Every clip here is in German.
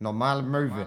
Normale Möwe.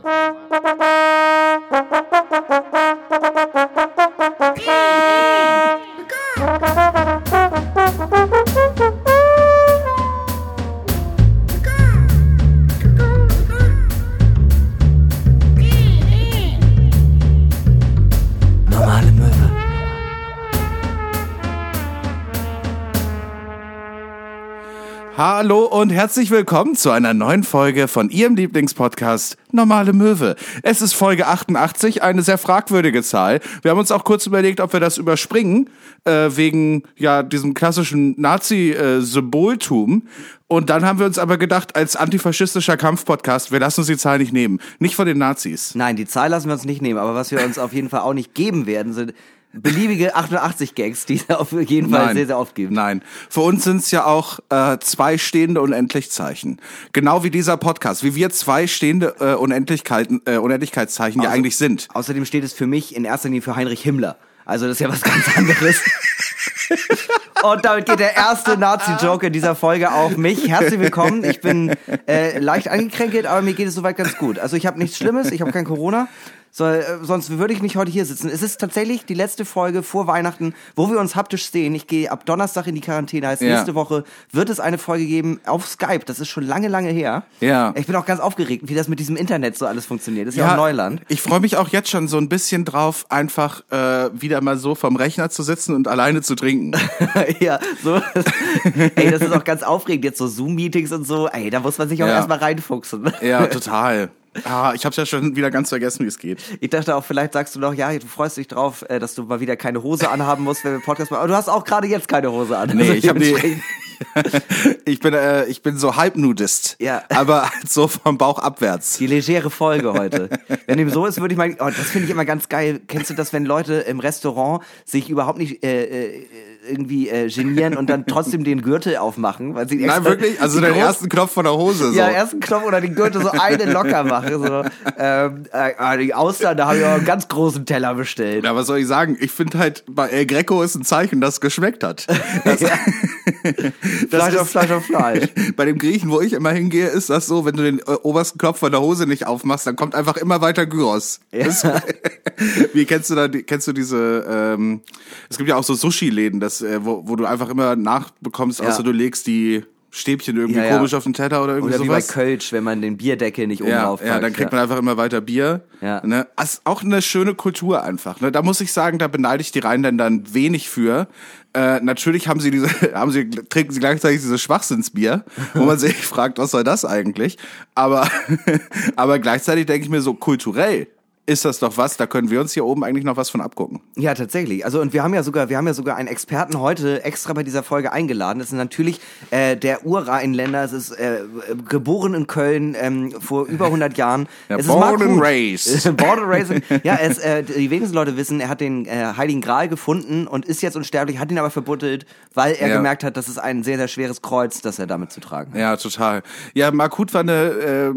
Und herzlich willkommen zu einer neuen Folge von Ihrem Lieblingspodcast Normale Möwe. Es ist Folge 88, eine sehr fragwürdige Zahl. Wir haben uns auch kurz überlegt, ob wir das überspringen, äh, wegen ja diesem klassischen Nazi-Symboltum. Und dann haben wir uns aber gedacht, als antifaschistischer Kampfpodcast, wir lassen uns die Zahl nicht nehmen. Nicht von den Nazis. Nein, die Zahl lassen wir uns nicht nehmen, aber was wir uns auf jeden Fall auch nicht geben werden, sind beliebige 88 Gags, die es auf jeden Fall sehr, sehr oft gibt. Nein. Für uns sind es ja auch äh, zwei stehende Unendlichzeichen. Genau wie dieser Podcast, wie wir zwei stehende äh, Unendlichkeiten, äh, Unendlichkeitszeichen ja Also- eigentlich sind. Außerdem steht es für mich in erster Linie für Heinrich Himmler. Also das ist ja was ganz anderes. Und damit geht der erste Nazi-Joke in dieser Folge auf mich. Herzlich willkommen. Ich bin äh, leicht angekränkelt, aber mir geht es soweit ganz gut. Also ich habe nichts Schlimmes, ich habe kein Corona. So, äh, sonst würde ich nicht heute hier sitzen. Es ist tatsächlich die letzte Folge vor Weihnachten, wo wir uns haptisch sehen. Ich gehe ab Donnerstag in die Quarantäne. Heißt, Ja. nächste Woche wird es eine Folge geben auf Skype. Das ist schon lange, lange her. Ja. Ich bin auch ganz aufgeregt, wie das mit diesem Internet so alles funktioniert. Das ist ja, auch Neuland. Ich freue mich auch jetzt schon so ein bisschen drauf, einfach äh, wieder mal so vom Rechner zu sitzen und alleine zu trinken. ja, so. Ey, das ist auch ganz aufregend, jetzt so Zoom-Meetings und so. Ey, da muss man sich auch Ja. erstmal reinfuchsen. ja, total. Ah, ich habe ja schon wieder ganz vergessen, wie es geht. Ich dachte auch, vielleicht sagst du noch, ja, du freust dich drauf, äh, dass du mal wieder keine Hose anhaben musst, wenn wir Podcast machen. Aber du hast auch gerade jetzt keine Hose an. Nee, Also ich habe die. ich bin äh, ich bin so Halbnudist. Ja. Aber halt so vom Bauch abwärts. Die legere Folge heute. Wenn dem so ist, würde ich mal, oh, das finde ich immer ganz geil. Kennst du das, wenn Leute im Restaurant sich überhaupt nicht äh, äh, irgendwie äh, genieren und dann trotzdem den Gürtel aufmachen? Weil sie Nein, wirklich? Also den groß- ersten Knopf von der Hose. So. Ja, ersten Knopf oder den Gürtel so eine locker machen. So. Ähm, äh, die Austern, da habe ich auch einen ganz großen Teller bestellt. Ja, was soll ich sagen? Ich finde halt, bei El Greco ist ein Zeichen, dass es geschmeckt hat. Das, Ja. Fleisch auf Fleisch auf Fleisch. Bei dem Griechen, wo ich immer hingehe, ist das so, wenn du den äh, obersten Knopf von der Hose nicht aufmachst, dann kommt einfach immer weiter Gyros. Das, wie kennst du da, kennst du diese, ähm, es gibt ja auch so Sushi-Läden, das, äh, wo, wo du einfach immer nachbekommst, Ja. außer du legst die Stäbchen irgendwie Ja, ja. komisch auf den Teller oder irgendwie Oder wie bei sowas. Kölsch, wenn man den Bierdeckel nicht oben Ja, drauf ja, dann kriegt man einfach immer weiter Bier. Ja. Ne? Ist auch eine schöne Kultur einfach. Ne? Da muss ich sagen, da beneide ich die Rheinländer ein wenig für. Äh, natürlich haben sie diese, haben sie, trinken sie gleichzeitig dieses Schwachsinnsbier, wo man sich fragt, was soll das eigentlich? Aber, aber gleichzeitig denke ich mir so, kulturell ist das doch was, da können wir uns hier oben eigentlich noch was von abgucken. Ja, tatsächlich. Also und wir haben ja sogar, wir haben ja sogar einen Experten heute extra bei dieser Folge eingeladen. Das ist natürlich äh, der Urrheinländer. Es ist äh, geboren in Köln ähm, vor über 100 Jahren. Ja, es born and raised. born and raised. Ja, es, äh, die wenigsten Leute wissen, er hat den äh, Heiligen Gral gefunden und ist jetzt unsterblich, hat ihn aber verbuddelt, weil er Ja. gemerkt hat, das ist ein sehr, sehr schweres Kreuz, das er damit zu tragen hat. Ja, total. Ja, Markut war eine, äh,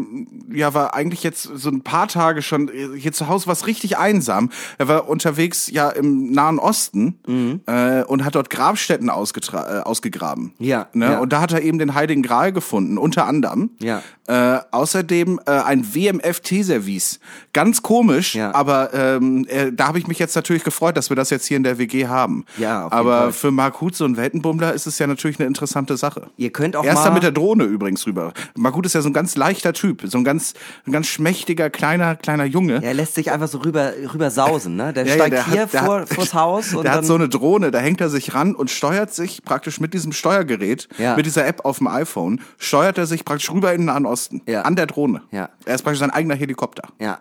ja, war eigentlich jetzt so ein paar Tage schon hier zu Hause was richtig einsam. Er war unterwegs ja im Nahen Osten Mhm. äh, und hat dort Grabstätten ausgetra äh, ausgegraben. Ja, Ne? ja. Und da hat er eben den Heiligen Gral gefunden, unter anderem. Ja. Äh, außerdem äh, ein WMF-T-Service. Ganz komisch, Ja. aber ähm, äh, da habe ich mich jetzt natürlich gefreut, dass wir das jetzt hier in der WG haben. Ja, auf jeden aber Fall. für Markut, so ein Weltenbummler, ist es ja natürlich eine interessante Sache. Ihr könnt auch Er ist mal da mit der Drohne übrigens rüber. Margut ist ja so ein ganz leichter Typ, so ein ganz, ein ganz schmächtiger, kleiner, kleiner Junge. er lässt sich einfach so rüber, rüber sausen, ne? Der Ja, ja, steigt der hier hat- vor, hat- vors Haus und Der dann, hat so eine Drohne, da hängt er sich ran und steuert sich praktisch mit diesem Steuergerät, Ja. mit dieser App auf dem iPhone, steuert er sich praktisch rüber in den Nahen Osten. Ja. An der Drohne. Ja. Er ist praktisch sein eigener Helikopter. Ja.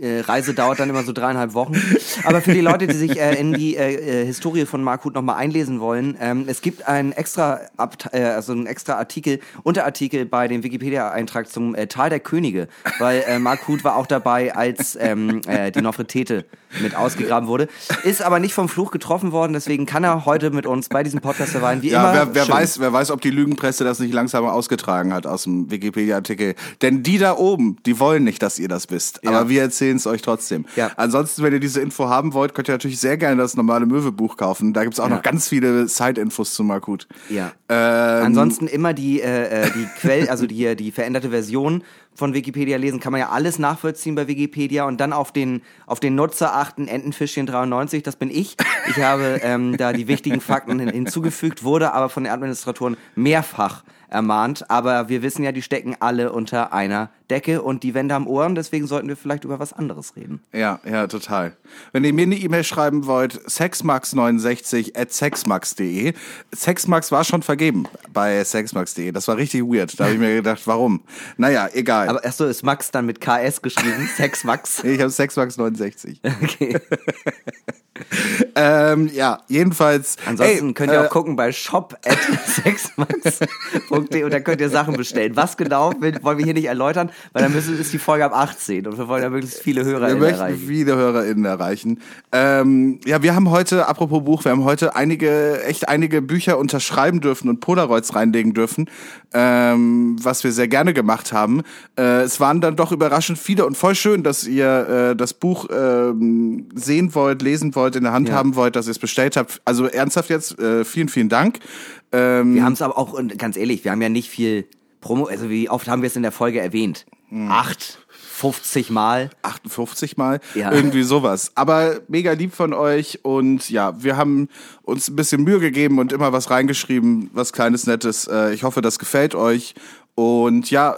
Äh, Reise dauert dann immer so dreieinhalb Wochen. Aber für die Leute, die sich äh, in die äh, äh, Historie von Mark Huth nochmal einlesen wollen, ähm, es gibt einen extra, Abt äh, also einen extra Artikel, Unterartikel bei dem Wikipedia-Eintrag zum Tal der Könige, weil äh, Mark Huth war auch dabei, als ähm, äh, die Nofretete mit ausgegraben wurde. Ist aber nicht vom Fluch getroffen worden, deswegen kann er heute mit uns bei diesem Podcast verweilen. Wie Ja, immer. wer, wer, weiß, wer weiß, ob die Lügenpresse das nicht langsam ausgetragen hat aus dem Wikipedia-Artikel. Denn die da oben, die wollen nicht, dass ihr das wisst. Ja. Aber wir erzählen erzählen es euch trotzdem. Ja. Ansonsten, wenn ihr diese Info haben wollt, könnt ihr natürlich sehr gerne das normale Möwe-Buch kaufen. Da gibt's auch Ja. noch ganz viele Side-Infos zu Markut. Ja. Ähm, Ansonsten immer die, äh, äh, die Quell, also die, die veränderte Version von Wikipedia lesen, kann man ja alles nachvollziehen bei Wikipedia und dann auf den, auf den Nutzer achten, Entenfischchen93, das bin ich. Ich habe ähm, da die wichtigen Fakten hin, hinzugefügt, wurde aber von den Administratoren mehrfach ermahnt, aber wir wissen ja, die stecken alle unter einer Decke und die Wände am Ohren, deswegen sollten wir vielleicht über was anderes reden. Ja, ja, total. Wenn ihr mir eine E-Mail schreiben wollt, sexmax69 at sexmax.de. Sexmax war schon vergeben bei sexmax.de. Das war richtig weird. Da habe ich mir gedacht, warum? Naja, egal. Aber erst so ist Max dann mit KS geschrieben, Sex Max. ich habe Sexmax69. Okay. ähm, ja, jedenfalls. Ansonsten ey, könnt ihr äh, auch gucken bei shop.sexmax.de und da könnt ihr Sachen bestellen. Was genau wollen wir hier nicht erläutern, weil dann müssen, ist die Folge ab 18 und wir wollen ja möglichst viele Hörer Wir möchten erreichen. viele HörerInnen erreichen. Ähm, ja, wir haben heute, apropos Buch, wir haben heute einige, echt einige Bücher unterschreiben dürfen und Polaroids reinlegen dürfen, ähm, was wir sehr gerne gemacht haben. Äh, es waren dann doch überraschend viele und voll schön, dass ihr äh, das Buch ähm, sehen wollt, lesen wollt, in der Hand Ja. Haben wollt, dass ihr es bestellt habt. Also ernsthaft jetzt, äh, vielen, vielen Dank. Ähm, Wir haben es aber auch, ganz ehrlich, wir haben ja nicht viel Promo, also wie oft haben wir es in der Folge erwähnt? Hm. Acht, 50 Mal. 58 Mal, Ja. irgendwie sowas. Aber mega lieb von euch und ja, wir haben uns ein bisschen Mühe gegeben und immer was reingeschrieben, was kleines Nettes. Äh, ich hoffe, das gefällt euch. Und ja,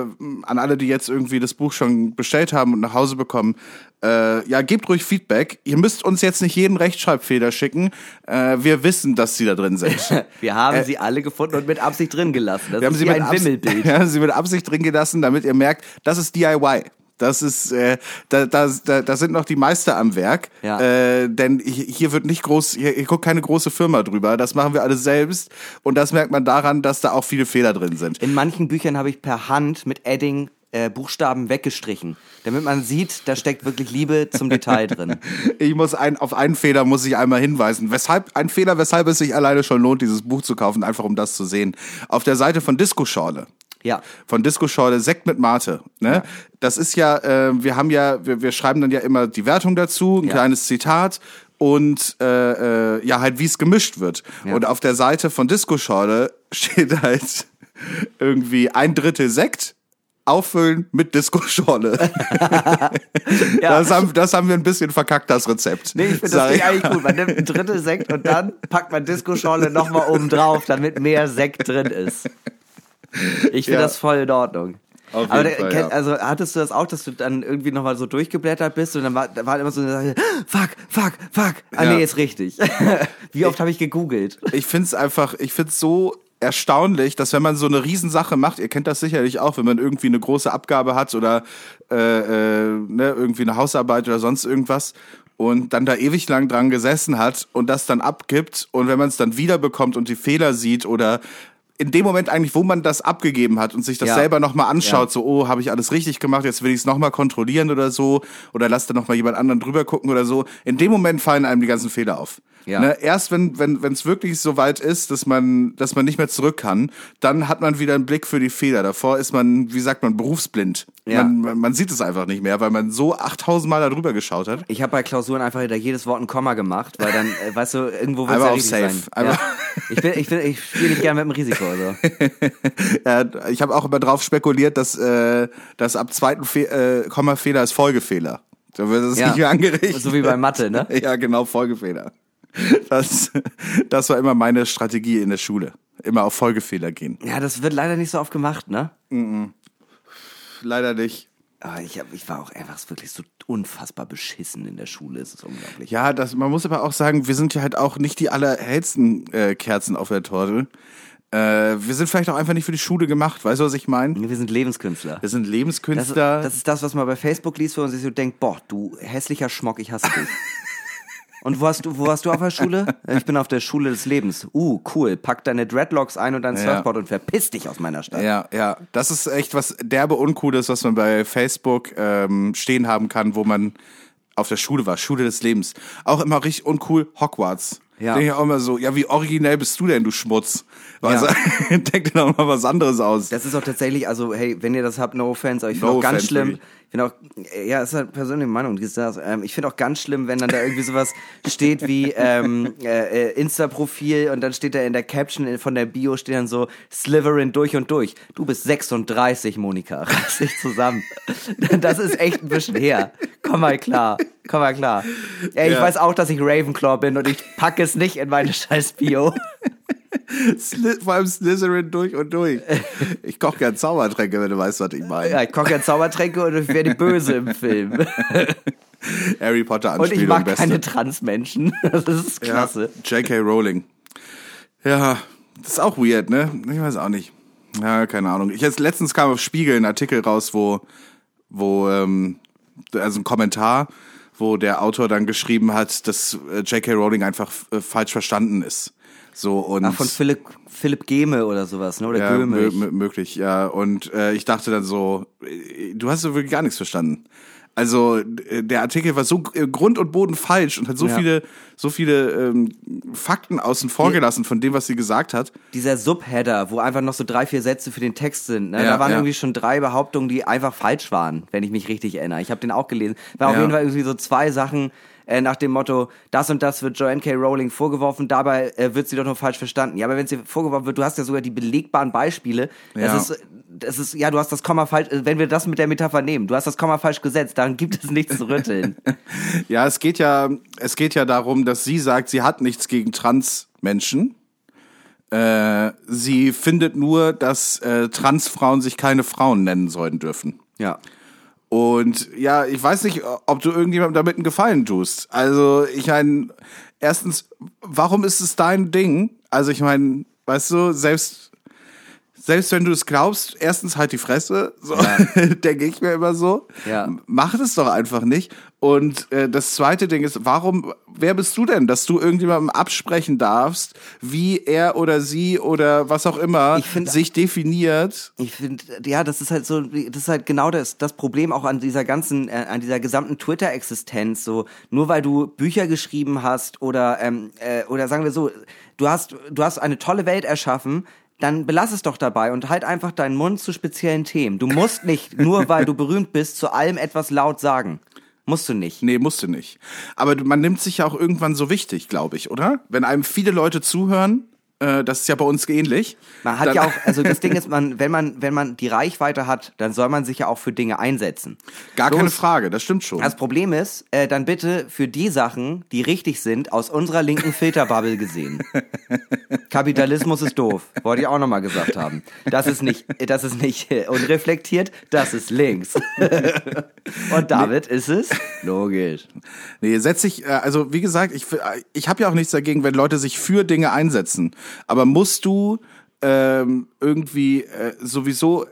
äh, an alle, die jetzt irgendwie das Buch schon bestellt haben und nach Hause bekommen, äh, ja, gebt ruhig Feedback. Ihr müsst uns jetzt nicht jeden Rechtschreibfehler schicken. Äh, wir wissen, dass sie da drin sind. Wir haben sie alle gefunden und mit Absicht drin gelassen. Das Wir haben sie mit, ein Abs Wimmelbild. wir haben sie mit Absicht drin gelassen, damit ihr merkt, das ist DIY. Das ist, äh, da, da, da, da sind noch die Meister am Werk. Ja. Äh, denn hier wird nicht groß, hier, hier guckt keine große Firma drüber. Das machen wir alles selbst. Und das merkt man daran, dass da auch viele Fehler drin sind. In manchen Büchern habe ich per Hand mit Edding äh, Buchstaben weggestrichen, damit man sieht, da steckt wirklich Liebe zum Detail drin. Ich muss ein, auf einen Fehler muss ich einmal hinweisen. Weshalb, ein Fehler, weshalb es sich alleine schon lohnt, dieses Buch zu kaufen, einfach um das zu sehen. Auf der Seite von Disco Schorle. Ja. von Disco Schorle Sekt mit Mate. Ne? Das ist ja, äh, wir haben ja, wir, wir schreiben dann ja immer die Wertung dazu, ein Ja. kleines Zitat und äh, äh, ja halt wie es gemischt wird. Ja. Und auf der Seite von Disco Schorle steht halt irgendwie ein Drittel Sekt. Auffüllen mit Disco Schorle. Ja. Das, haben, das haben wir ein bisschen verkackt, das Rezept. Nee, ich finde das ich. Ding eigentlich gut. Man nimmt ein Drittel Sekt und dann packt man Disco-Schorle nochmal oben drauf, damit mehr Sekt drin ist. Ich finde Ja. das voll in Ordnung. Auf Aber Fall, ja. also hattest du das auch, dass du dann irgendwie nochmal so durchgeblättert bist und dann war, da war immer so eine Sache, fuck, fuck, fuck. Ah Ja. nee, ist richtig. Wie oft habe ich gegoogelt? ich finde es einfach, ich finde es so erstaunlich, dass wenn man so eine Riesensache macht, ihr kennt das sicherlich auch, wenn man irgendwie eine große Abgabe hat oder äh, äh, ne, irgendwie eine Hausarbeit oder sonst irgendwas und dann da ewig lang dran gesessen hat und das dann abgibt und wenn man es dann wiederbekommt und die Fehler sieht oder in dem Moment eigentlich, wo man das abgegeben hat und sich das Ja. selber nochmal anschaut, Ja. so, oh, habe ich alles richtig gemacht, jetzt will ich es nochmal kontrollieren oder so, oder lass da nochmal jemand anderen drüber gucken oder so. In dem Moment fallen einem die ganzen Fehler auf. Ja. Ne? Erst wenn wenn wenn es wirklich so weit ist, dass man dass man nicht mehr zurück kann, dann hat man wieder einen Blick für die Fehler. Davor ist man, wie sagt man, berufsblind. Ja. Man, man, man sieht es einfach nicht mehr, weil man so 8000 Mal da drüber geschaut hat. Ich habe bei Klausuren einfach hinter jedes Wort ein Komma gemacht, weil dann, äh, weißt du, irgendwo wird Einfach ja richtig safe. sein. Ja. Ich, bin, ich, bin, ich spiele nicht gerne mit dem Risiko. Also. Ja, ich habe auch immer drauf spekuliert, dass äh, dass ab zweiten Fe äh, Kommafehler ist Folgefehler. Da wird es Ja. nicht mehr angerechnet. So wie bei Mathe, ne? Ja, genau, Folgefehler. Das, das war immer meine Strategie in der Schule. Immer auf Folgefehler gehen. Ja, das wird leider nicht so oft gemacht, ne? Leider nicht. Aber ich, hab, ich war auch einfach wirklich so unfassbar beschissen in der Schule. Es ist unglaublich. Ja, das, man muss aber auch sagen, wir sind ja halt auch nicht die allerhellsten äh, Kerzen auf der Torte. Äh, wir sind vielleicht auch einfach nicht für die Schule gemacht, weißt du, was ich meine? Wir sind Lebenskünstler. Wir sind Das, Lebenskünstler. das ist das, was man bei Facebook liest, wo man sich so denkt, boah, du hässlicher Schmock, ich hasse dich. Und wo hast du, wo warst du auf der Schule? Ich bin auf der Schule des Lebens. Uh, cool. Pack deine Dreadlocks ein und dein Ja. Surfboard und verpiss dich aus meiner Stadt. ja, ja, das ist echt was derbe Uncooles, was man bei Facebook ähm, stehen haben kann, wo man auf der Schule war, Schule des Lebens. Auch immer richtig uncool, Hogwarts. Ja. Denke ich auch immer so, ja, wie originell bist du denn, du Schmutz? Also, denk dir doch mal was anderes aus. Das ist auch tatsächlich, also hey, wenn ihr das habt, no offense, aber ich finde No auch ganz schlimm, ich finde auch, ja, ist halt persönliche Meinung, dies, das, ähm, ich finde auch ganz schlimm, wenn dann da irgendwie sowas steht wie ähm, äh, äh, Insta-Profil und dann steht da in der Caption von der Bio steht dann so Slytherin durch und durch. Du bist 36, Monika, reiß dich zusammen. Das ist echt ein bisschen her. Komm mal klar, komm mal klar. Ja, ich Ja. weiß auch, dass ich Ravenclaw bin und ich packe es nicht in meine scheiß Bio. Vor allem Slytherin durch und durch. Ich koche gern Zaubertränke, wenn du weißt, was ich meine. Ja, ich koche ja Zaubertränke und ich werde böse im Film. Harry Potter Und ich Anspielung, mag beste. keine Transmenschen. Das ist klasse. Ja, J.K. Rowling. Ja, das ist auch weird, ne? Ich weiß auch nicht. Ja, keine Ahnung. Ich jetzt letztens kam auf Spiegel ein Artikel raus, wo, wo, ähm, also ein Kommentar, wo der Autor dann geschrieben hat, dass äh, J.K. Rowling einfach äh, falsch verstanden ist. So und Ach, von Philipp, Philipp Gehme oder sowas, ne? Oder ja, Göme. möglich, ja. Und äh, ich dachte dann so, äh, du hast so wirklich gar nichts verstanden. Also äh, der Artikel war so äh, Grund und Boden falsch und hat so Ja. viele, so viele ähm, Fakten außen vor gelassen von dem, was sie gesagt hat. Dieser Subheader, wo einfach noch so drei, vier Sätze für den Text sind. Ne? Ja, da waren ja. irgendwie schon drei Behauptungen, die einfach falsch waren, wenn ich mich richtig erinnere. Ich habe den auch gelesen. War auf jeden Fall irgendwie so zwei Sachen äh, nach dem Motto, das und das wird Joanne K. Rowling vorgeworfen, dabei äh, wird sie doch nur falsch verstanden. Ja, aber wenn sie vorgeworfen wird, du hast ja sogar die belegbaren Beispiele. Ja. Das ist, das ist, ja, du hast das Komma falsch, äh, wenn wir das mit der Metapher nehmen, du hast das Komma falsch gesetzt, dann gibt es nichts zu rütteln. Ja, es geht ja, es geht ja darum, dass sie sagt, sie hat nichts gegen Transmenschen. Äh, sie findet nur, dass äh, Transfrauen sich keine Frauen nennen sollen dürfen. ja. Und ja, ich weiß nicht, ob du irgendjemandem damit einen Gefallen tust. Also, ich meine, erstens, warum ist es dein Ding? Also, ich meine, weißt du, selbst, selbst wenn du es glaubst, erstens halt die Fresse, so, denke ich mir immer so. Ja. Mach das doch einfach nicht. Und äh, das zweite Ding ist, warum, wer bist du denn, dass du irgendjemandem absprechen darfst, wie er oder sie oder was auch immer find- sich definiert? Ich finde, ja, das ist halt so, das ist halt genau das, das Problem auch an dieser ganzen, äh, an dieser gesamten Twitter-Existenz. So, nur weil du Bücher geschrieben hast oder, ähm, äh, oder sagen wir so, du hast, du hast eine tolle Welt erschaffen, dann belass es doch dabei und halt einfach deinen Mund zu speziellen Themen. Du musst nicht, nur weil du berühmt bist, zu allem etwas laut sagen. Musst du nicht. Nee, musste nicht. Aber du- man nimmt sich ja auch irgendwann so wichtig, glaube ich, oder? Wenn einem viele Leute zuhören, das ist ja bei uns ähnlich. Man hat dann- ja auch, also das Ding ist, man, wenn man, wenn man die Reichweite hat, dann soll man sich ja auch für Dinge einsetzen. Gar keine Bloß- Frage, das stimmt schon. Das Problem ist, äh, dann bitte für die Sachen, die richtig sind, aus unserer linken Filterbubble gesehen. Kapitalismus ist doof, wollte ich auch nochmal gesagt haben. Das ist nicht, das ist nicht äh, unreflektiert, das ist links. Und damit ist es logisch. Nee, setz dich, äh, also wie gesagt, ich, ich habe ja auch nichts dagegen, wenn Leute sich für Dinge einsetzen. Aber musst du ähm, irgendwie äh, sowieso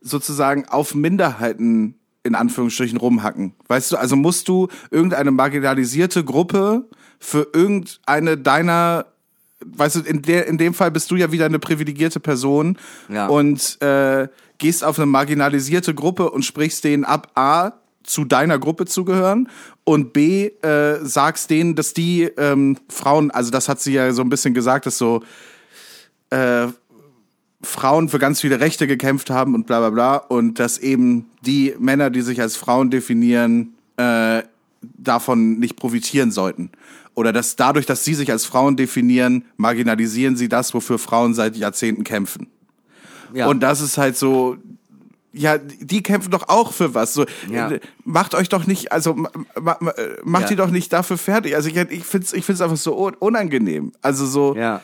sozusagen auf Minderheiten in Anführungsstrichen rumhacken? Weißt du, also musst du irgendeine marginalisierte Gruppe für irgendeine deiner weißt du, in, der, in dem Fall bist du ja wieder eine privilegierte Person Ja. und äh, gehst auf eine marginalisierte Gruppe und sprichst denen ab, A, zu deiner Gruppe zu gehören und B, äh, sagst denen, dass die ähm, Frauen, also das hat sie ja so ein bisschen gesagt, dass so äh, Frauen für ganz viele Rechte gekämpft haben und bla bla bla und dass eben die Männer, die sich als Frauen definieren, äh, davon nicht profitieren sollten. Oder dass dadurch, dass sie sich als Frauen definieren, marginalisieren sie das, wofür Frauen seit Jahrzehnten kämpfen. Ja. Und das ist halt so, ja, die kämpfen doch auch für was. So, Ja. äh, macht euch doch nicht, also ma, ma, äh, macht Ja. die doch nicht dafür fertig. Also ich, ich finde es ich find's einfach so un- unangenehm. Also so, Ja.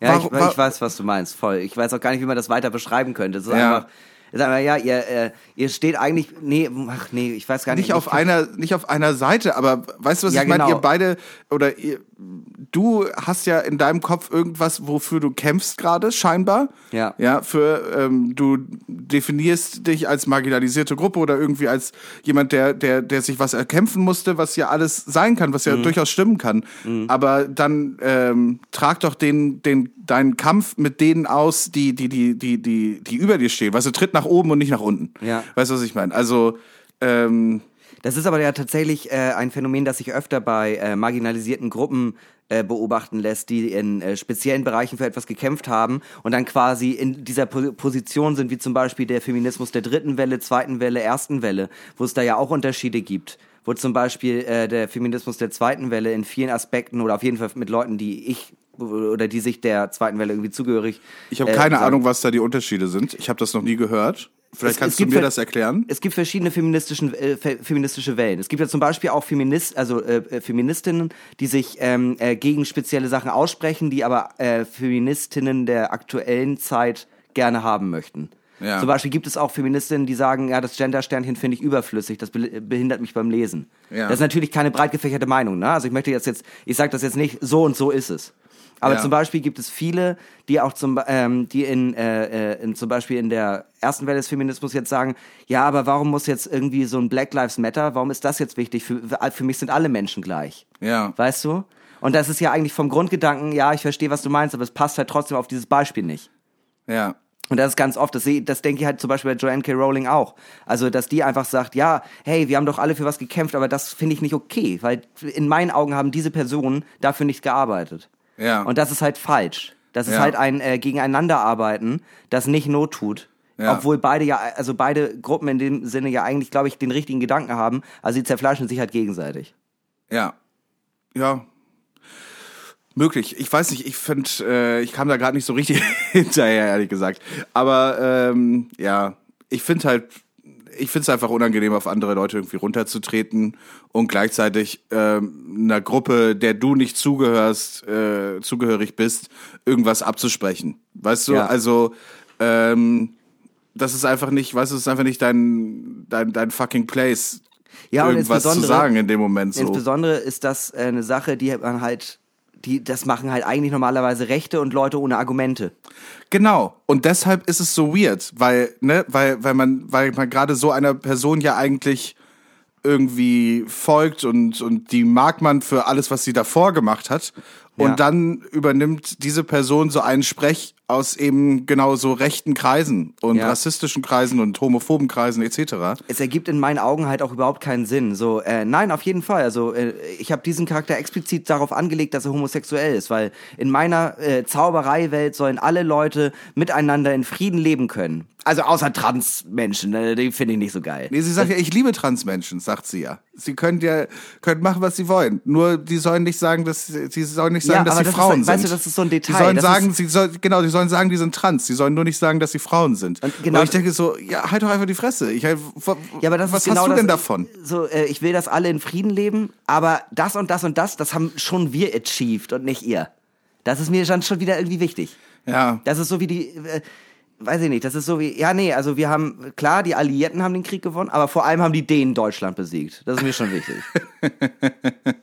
Ja, Warum- ich, wa- ich weiß, was du meinst, voll. Ich weiß auch gar nicht, wie man das weiter beschreiben könnte. Es ist Ja. einfach, ist einfach, ja, ihr, äh, ihr steht eigentlich, nee, ach nee, ich weiß gar nicht. nicht auf einer nicht auf einer Seite, aber weißt du was Ja, ich meine? genau. Ihr beide oder ihr, du hast ja in deinem Kopf irgendwas, wofür du kämpfst gerade scheinbar. Ja. Ja, für ähm, du definierst dich als marginalisierte Gruppe oder irgendwie als jemand, der der der sich was erkämpfen musste, was ja alles sein kann, was ja Mhm. durchaus stimmen kann. Aber dann ähm, trag doch den den deinen Kampf mit denen aus, die die die die die die über dir stehen. Weißt du, tritt nach oben und nicht nach unten. Ja. Weißt du, was ich meine? Also ähm, Das ist aber ja tatsächlich äh, ein Phänomen, das sich öfter bei äh, marginalisierten Gruppen äh, beobachten lässt, die in äh, speziellen Bereichen für etwas gekämpft haben und dann quasi in dieser po Position sind, wie zum Beispiel der Feminismus der dritten Welle, zweiten Welle, ersten Welle, wo es da ja auch Unterschiede gibt. Wo zum Beispiel äh, der Feminismus der zweiten Welle in vielen Aspekten oder auf jeden Fall mit Leuten, die ich oder die sich der zweiten Welle irgendwie zugehörig. Ich habe keine Ahnung, was da die Unterschiede sind. Ich habe das noch nie gehört. Vielleicht Es- kannst es du mir das erklären. Es gibt verschiedene feministischen, äh, fe feministische Wellen. Es gibt ja zum Beispiel auch Feminist, also äh, äh, Feministinnen, die sich ähm, äh, gegen spezielle Sachen aussprechen, die aber äh, Feministinnen der aktuellen Zeit gerne haben möchten. Ja. Zum Beispiel gibt es auch Feministinnen, die sagen, ja, das Gender-Sternchen finde ich überflüssig, das be behindert mich beim Lesen. Ja. Das ist natürlich keine breit gefächerte Meinung. Ne? Also ich möchte jetzt jetzt, ich sage das jetzt nicht, so und so ist es. Aber Ja. zum Beispiel gibt es viele, die auch zum, ähm, die in, äh, äh, in zum Beispiel in der ersten Welle des Feminismus jetzt sagen, ja, aber warum muss jetzt irgendwie so ein Black Lives Matter, warum ist das jetzt wichtig? Für, für mich sind alle Menschen gleich. Ja. Weißt du? Und das ist ja eigentlich vom Grundgedanken, ja, ich verstehe, was du meinst, aber es passt halt trotzdem auf dieses Beispiel nicht. Ja. Und das ist ganz oft, das, seh- das denke ich halt zum Beispiel bei Joanne K. Rowling auch. Also, dass die einfach sagt, ja, hey, wir haben doch alle für was gekämpft, aber das finde ich nicht okay, weil in meinen Augen haben diese Personen dafür nicht gearbeitet. Ja. Und das ist halt falsch. Das ist Ja. halt ein äh, Gegeneinanderarbeiten, das nicht Not tut. Ja. Obwohl beide ja, also beide Gruppen in dem Sinne ja eigentlich, glaube ich, den richtigen Gedanken haben. Also sie zerfleischen sich halt gegenseitig. Ja. Ja. Möglich. Ich weiß nicht, ich finde, äh, ich kam da gerade nicht so richtig hinterher, ehrlich gesagt. Aber ähm, ja, ich finde halt, ich finde es einfach unangenehm, auf andere Leute irgendwie runterzutreten und gleichzeitig ähm, einer Gruppe, der du nicht zugehörst, äh, zugehörig bist, irgendwas abzusprechen. Weißt du, Ja. also ähm, das ist einfach nicht, weißt du, das ist einfach nicht dein, dein, dein fucking place, Ja, und irgendwas zu sagen in dem Moment so. Insbesondere ist das äh, eine Sache, die man halt, die, das machen halt eigentlich normalerweise Rechte und Leute ohne Argumente. Genau. Und deshalb ist es so weird, weil, ne, weil, weil man, weil man gerade so einer Person ja eigentlich irgendwie folgt und, und die mag man für alles, was sie davor gemacht hat. Und Ja. dann übernimmt diese Person so einen Sprech aus eben genau so rechten Kreisen und Ja. rassistischen Kreisen und homophoben Kreisen etc. Es ergibt in meinen Augen halt auch überhaupt keinen Sinn. So, äh, nein, auf jeden Fall. Also äh, ich habe diesen Charakter explizit darauf angelegt, dass er homosexuell ist, weil in meiner äh, Zaubereiwelt sollen alle Leute miteinander in Frieden leben können. Also außer Transmenschen, äh, die finde ich nicht so geil. Nee, sie sagt ja, ich liebe Transmenschen, sagt sie ja. Sie können ja, können machen, was sie wollen. Nur, die sollen nicht sagen, dass, sie sollen nicht sagen, Ja, dass sie das ist- Frauen weißt sind. du, das ist so ein Detail. Die sollen Das sagen, ist- sie soll, genau, die sollen sagen, die sind trans. Sie sollen nur nicht sagen, dass sie Frauen sind. Und genau- Und ich denke so, ja, halt doch einfach die Fresse. Ich, halt, wa- Ja, aber das was ist genau hast du das, denn davon? So, äh, ich will, dass alle in Frieden leben, aber das und das und das, das haben schon wir achieved und nicht ihr. Das ist mir dann schon wieder irgendwie wichtig. Ja. Das ist so wie die, äh, weiß ich nicht, das ist so wie, ja, nee, also wir haben, klar, die Alliierten haben den Krieg gewonnen, aber vor allem haben die Dänen Deutschland besiegt. Das ist mir schon wichtig.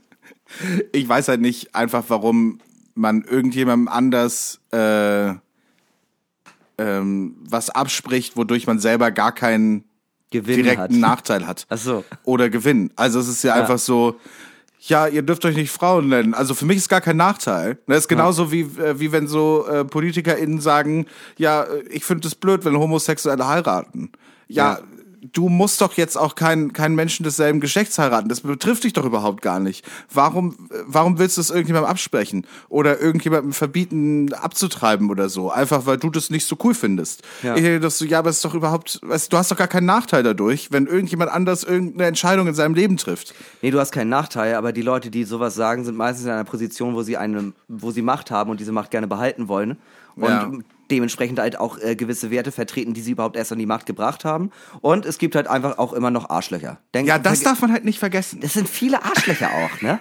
Ich weiß halt nicht einfach, warum man irgendjemandem anders äh, ähm, was abspricht, wodurch man selber gar keinen Gewinn direkten hat. Nachteil hat. Ach so. Oder Gewinn. Also es ist ja, einfach so, ja, ihr dürft euch nicht Frauen nennen. Also für mich ist gar kein Nachteil. Das ist genauso wie, äh, wie wenn so äh, PolitikerInnen sagen, ja, äh, ich finde es blöd, wenn Homosexuelle heiraten. Ja, Ja. Du musst doch jetzt auch keinen keinen Menschen desselben Geschlechts heiraten. Das betrifft dich doch überhaupt gar nicht. Warum, warum willst du es irgendjemandem absprechen? Oder irgendjemandem verbieten, abzutreiben oder so? Einfach, weil du das nicht so cool findest. Ja. Ich denke, dass du, ja, aber es ist doch überhaupt, weißt, du du hast doch gar keinen Nachteil dadurch, wenn irgendjemand anders irgendeine Entscheidung in seinem Leben trifft. Nee, du hast keinen Nachteil, aber die Leute, die sowas sagen, sind meistens in einer Position, wo sie eine, wo sie Macht haben und diese Macht gerne behalten wollen. Und Ja. Dementsprechend halt auch äh, gewisse Werte vertreten, die sie überhaupt erst an die Macht gebracht haben. Und es gibt halt einfach auch immer noch Arschlöcher. Denk, Ja, das darf man halt nicht vergessen. Das sind viele Arschlöcher auch, ne?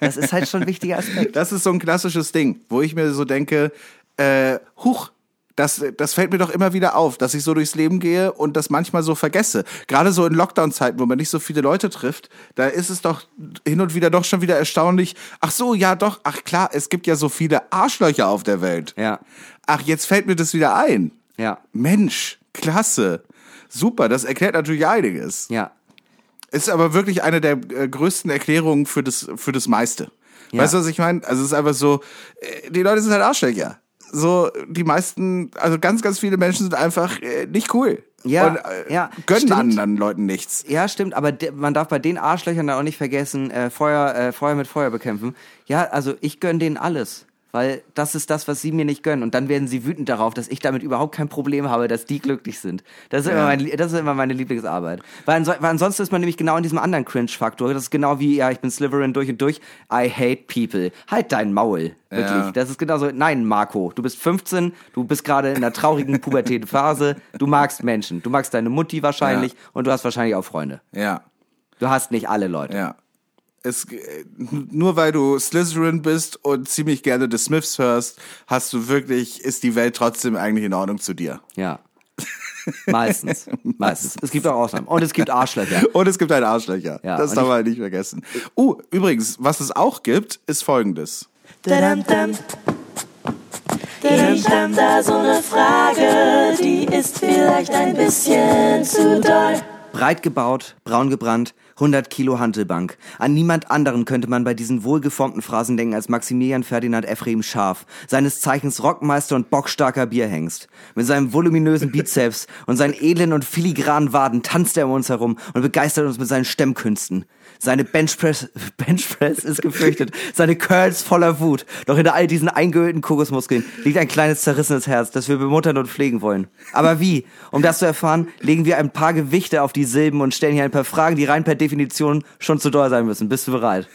Das ist halt schon ein wichtiger Aspekt. Das ist so ein klassisches Ding, wo ich mir so denke, äh, huch, das, das fällt mir doch immer wieder auf, dass ich so durchs Leben gehe und das manchmal so vergesse. Gerade so in Lockdown-Zeiten, wo man nicht so viele Leute trifft, da ist es doch hin und wieder doch schon wieder erstaunlich. Ach so, ja doch, ach klar, es gibt ja so viele Arschlöcher auf der Welt. Ja. Ach, jetzt fällt mir das wieder ein. Ja. Mensch, klasse. Super, das erklärt natürlich einiges. Ja. Ist aber wirklich eine der äh, größten Erklärungen für das, für das meiste. Ja. Weißt du, was ich meine? Also es ist einfach so, äh, die Leute sind halt Arschlöcher. So, die meisten, also ganz, ganz viele Menschen sind einfach äh, nicht cool. Ja, und äh, ja, gönnen stimmt. anderen Leuten nichts. Ja, stimmt, aber man darf bei den Arschlöchern da auch nicht vergessen, äh, Feuer, äh, Feuer mit Feuer bekämpfen. Ja, also ich gönn denen alles. Weil das ist das, was sie mir nicht gönnen. Und dann werden sie wütend darauf, dass ich damit überhaupt kein Problem habe, dass die glücklich sind. Das ist, immer, mein, das ist immer meine Lieblingsarbeit. Weil, anso weil ansonsten ist man nämlich genau in diesem anderen Cringe-Faktor. Das ist genau wie, ja, ich bin Slytherin durch und durch. I hate people. Halt dein Maul. Wirklich. Ja. Das ist genauso. Nein, Marco, du bist 15, du bist gerade in einer traurigen pubertären Phase. Du magst Menschen. Du magst deine Mutti wahrscheinlich Ja. und du hast wahrscheinlich auch Freunde. Ja, Du hast nicht alle Leute. ja. Es, äh, nur weil du Slytherin bist und ziemlich gerne The Smiths hörst, hast du wirklich, ist die Welt trotzdem eigentlich in Ordnung zu dir. Ja. Meistens. Meistens. Es gibt auch Ausnahmen. Und es gibt Arschlöcher. Und es gibt ein Arschlöcher. Ja, das darf man nicht vergessen. Uh, übrigens, was es auch gibt, ist folgendes. Ich hab da so eine Frage, die ist vielleicht ein bisschen zu doll. Breit gebaut, braun gebrannt, 100 Kilo Hantelbank. An niemand anderen könnte man bei diesen wohlgeformten Phrasen denken als Maximilian Ferdinand Ephraim Scharf, seines Zeichens Rockmeister und bockstarker Bierhengst. Mit seinem voluminösen Bizeps und seinen edlen und filigranen Waden tanzt er um uns herum und begeistert uns mit seinen Stemmkünsten. Seine Benchpress, Benchpress ist gefürchtet, seine Curls voller Wut. Doch hinter all diesen eingehüllten Kokosmuskeln liegt ein kleines zerrissenes Herz, das wir bemuttern und pflegen wollen. Aber wie? Um das zu erfahren, legen wir ein paar Gewichte auf die Silben und stellen hier ein paar Fragen, die rein per Definition schon zu doll sein müssen. Bist du bereit?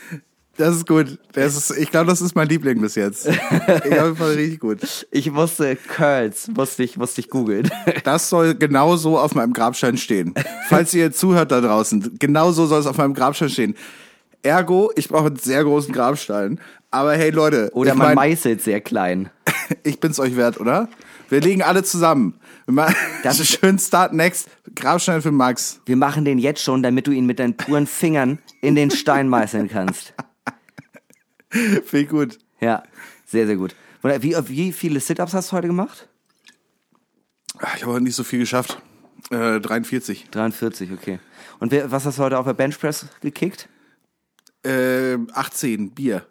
Das ist gut. Das ist, ich glaube, das ist mein Liebling bis jetzt. Ich glaube, das richtig gut. Ich musste Curls, musste ich, musste ich googeln. Das soll genau so auf meinem Grabstein stehen. Falls ihr zuhört da draußen, genau so soll es auf meinem Grabstein stehen. Ergo, ich brauche einen sehr großen Grabstein. Aber hey Leute, Oder man mein, meißelt sehr klein. ich bin's euch wert, oder? Wir legen alle zusammen. Das ist schön Start Next. Grabstein für Max. Wir machen den jetzt schon, damit du ihn mit deinen puren Fingern in den Stein meißeln kannst. Finde ich gut. Ja, sehr, sehr gut. Wie, wie viele Sit-Ups hast du heute gemacht? Ich habe heute nicht so viel geschafft. Äh, 43. 43, okay. Und wer, was hast du heute auf der Benchpress gekickt? Äh, 18 Bier.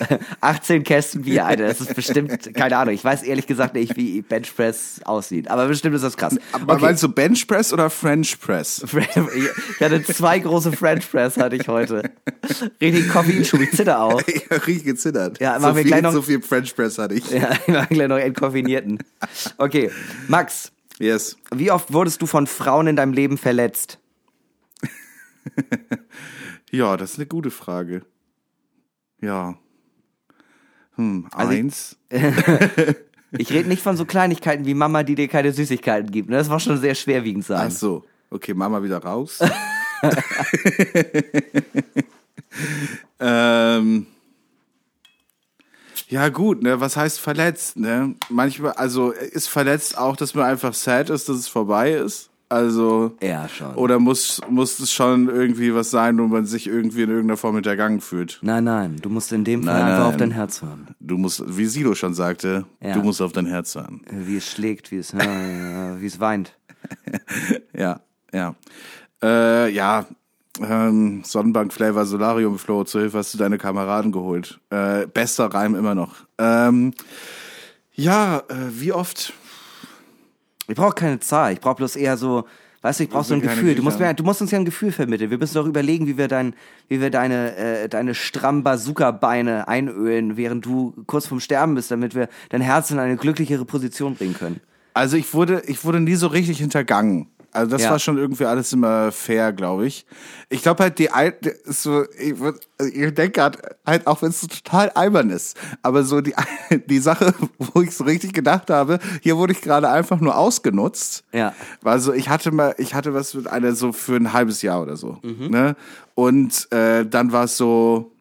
18 Kästen Bier, Alter. Das ist bestimmt, keine Ahnung. Ich weiß ehrlich gesagt nicht, wie Benchpress aussieht. Aber bestimmt ist das krass. Aber Okay. meinst du Bench Press oder French Press? Ich hatte zwei große French Press hatte ich heute. Richtig Koffeinschub, ich zitter auch. Ich richtig gezittert. Ja, so, machen wir viel, gleich noch- so viel French Press hatte ich. Ja, ich war gleich noch entkoffinierten. Okay, Max, Yes. wie oft wurdest du von Frauen in deinem Leben verletzt? Ja, das ist eine gute Frage. Ja. Hm, Also ich- eins. Ich rede nicht von so Kleinigkeiten wie Mama, die dir keine Süßigkeiten gibt. ne? Das war schon sehr schwerwiegend sein. Ach so. Okay, Mama wieder raus. ähm, ja gut, ne, was heißt verletzt, ne? Manchmal, also ist verletzt auch, dass man einfach sad ist, dass es vorbei ist. Also Ja, schon. oder muss muss es schon irgendwie was sein, wo man sich irgendwie in irgendeiner Form hintergangen fühlt? Nein, nein, du musst in dem Fall Nein, einfach auf nein. dein Herz hören. Du musst, wie Silo schon sagte, Ja. du musst auf dein Herz hören. Wie es schlägt, wie es, äh, wie es weint. Ja, ja. Äh, ja, ähm, Sonnenbank Flavor Solarium Flow, zur Hilfe hast du deine Kameraden geholt. Äh, bester Reim immer noch. Ähm, ja, äh, wie oft? Ich brauche keine Zahl, ich brauche bloß eher so, weißt du, ich brauche so ein Gefühl. Du musst, mir, du musst uns ja ein Gefühl vermitteln. Wir müssen doch überlegen, wie wir dein, wie wir deine, äh, deine strammen Bazooka-Beine einölen, während du kurz vorm Sterben bist, damit wir dein Herz in eine glücklichere Position bringen können. Also ich wurde, ich wurde nie so richtig hintergangen. Also das Ja. war schon irgendwie alles immer fair, glaube ich. Ich glaube halt die ist so, ich, also ich denke gerade halt auch wenn es so total albern ist, aber so die die Sache, wo ich so richtig gedacht habe, hier wurde ich gerade einfach nur ausgenutzt. Ja. War so, ich hatte mal, ich hatte was mit einer so für ein halbes Jahr oder so, ne? Und äh, dann war es so,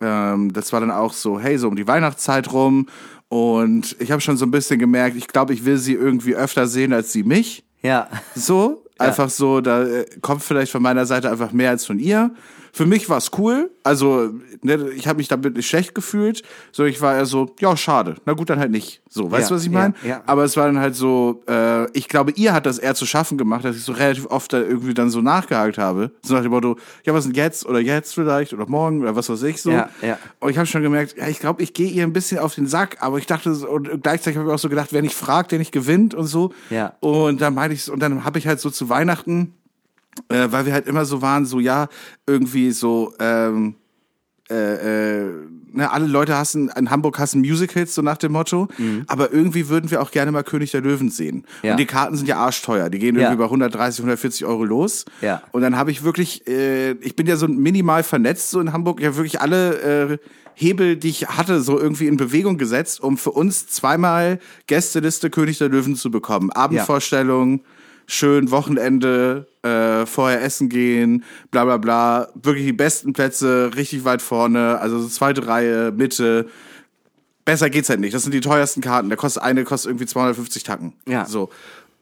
ähm, das war dann auch so, hey, so um die Weihnachtszeit rum. Und ich habe schon so ein bisschen gemerkt, ich glaube, ich will sie irgendwie öfter sehen als sie mich. Ja. So, Einfach so, da äh, kommt vielleicht von meiner Seite einfach mehr als von ihr. Für mich war es cool. Also, ne, ich habe mich damit nicht schlecht gefühlt. So, ich war eher so, ja, schade. Na gut, dann halt nicht. So, weißt du, Ja, was ich ja, meine? ja. Aber es war dann halt so, äh, ich glaube, ihr hat das eher zu schaffen gemacht, dass ich so relativ oft da irgendwie dann so nachgehakt habe. So nach dem Motto, ja, was denn jetzt oder jetzt vielleicht oder morgen oder was weiß ich so. Ja, ja. Und ich habe schon gemerkt, ja, ich glaube, ich gehe ihr ein bisschen auf den Sack, aber ich dachte, so- und gleichzeitig habe ich auch so gedacht, wer nicht fragt, der nicht gewinnt und so. Ja. Und dann meinte ich, und dann habe ich halt so zu Weihnachten, äh, weil wir halt immer so waren, so ja, irgendwie so, ähm, äh, äh, ne, alle Leute hassen, in Hamburg hassen Musicals, so nach dem Motto. Aber irgendwie würden wir auch gerne mal König der Löwen sehen. Mhm. Ja. Und die Karten sind ja arschteuer. Die gehen Ja. irgendwie bei 130, 140 Euro los. Ja. Und dann habe ich wirklich, äh, ich bin ja so minimal vernetzt so in Hamburg. Ich habe wirklich alle äh, Hebel, die ich hatte, so irgendwie in Bewegung gesetzt, um für uns zweimal Gästeliste König der Löwen zu bekommen. Abendvorstellung, schön Wochenende, äh, vorher essen gehen, bla bla bla. Wirklich die besten Plätze, richtig weit vorne, also so zweite Reihe, Mitte. Besser geht's halt nicht. Das sind die teuersten Karten. Der kostet eine kostet irgendwie 250 Tacken. Ja. So.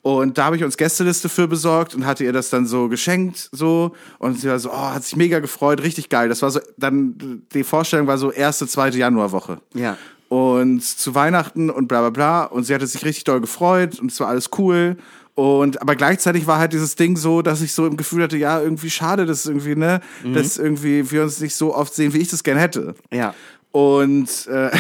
Und da habe ich uns Gästeliste für besorgt und hatte ihr das dann so geschenkt, so. Und sie war so, oh, hat sich mega gefreut, richtig geil. Das war so, dann, die Vorstellung war so erste, zweite Januarwoche. Ja. Und zu Weihnachten und bla bla bla. Und sie hatte sich richtig doll gefreut und es war alles cool. Und aber gleichzeitig war halt dieses Ding so, dass ich so im Gefühl hatte, ja, irgendwie schade, dass irgendwie, ne, dass irgendwie wir uns nicht so oft sehen, wie ich das gern hätte. Ja. Und, äh,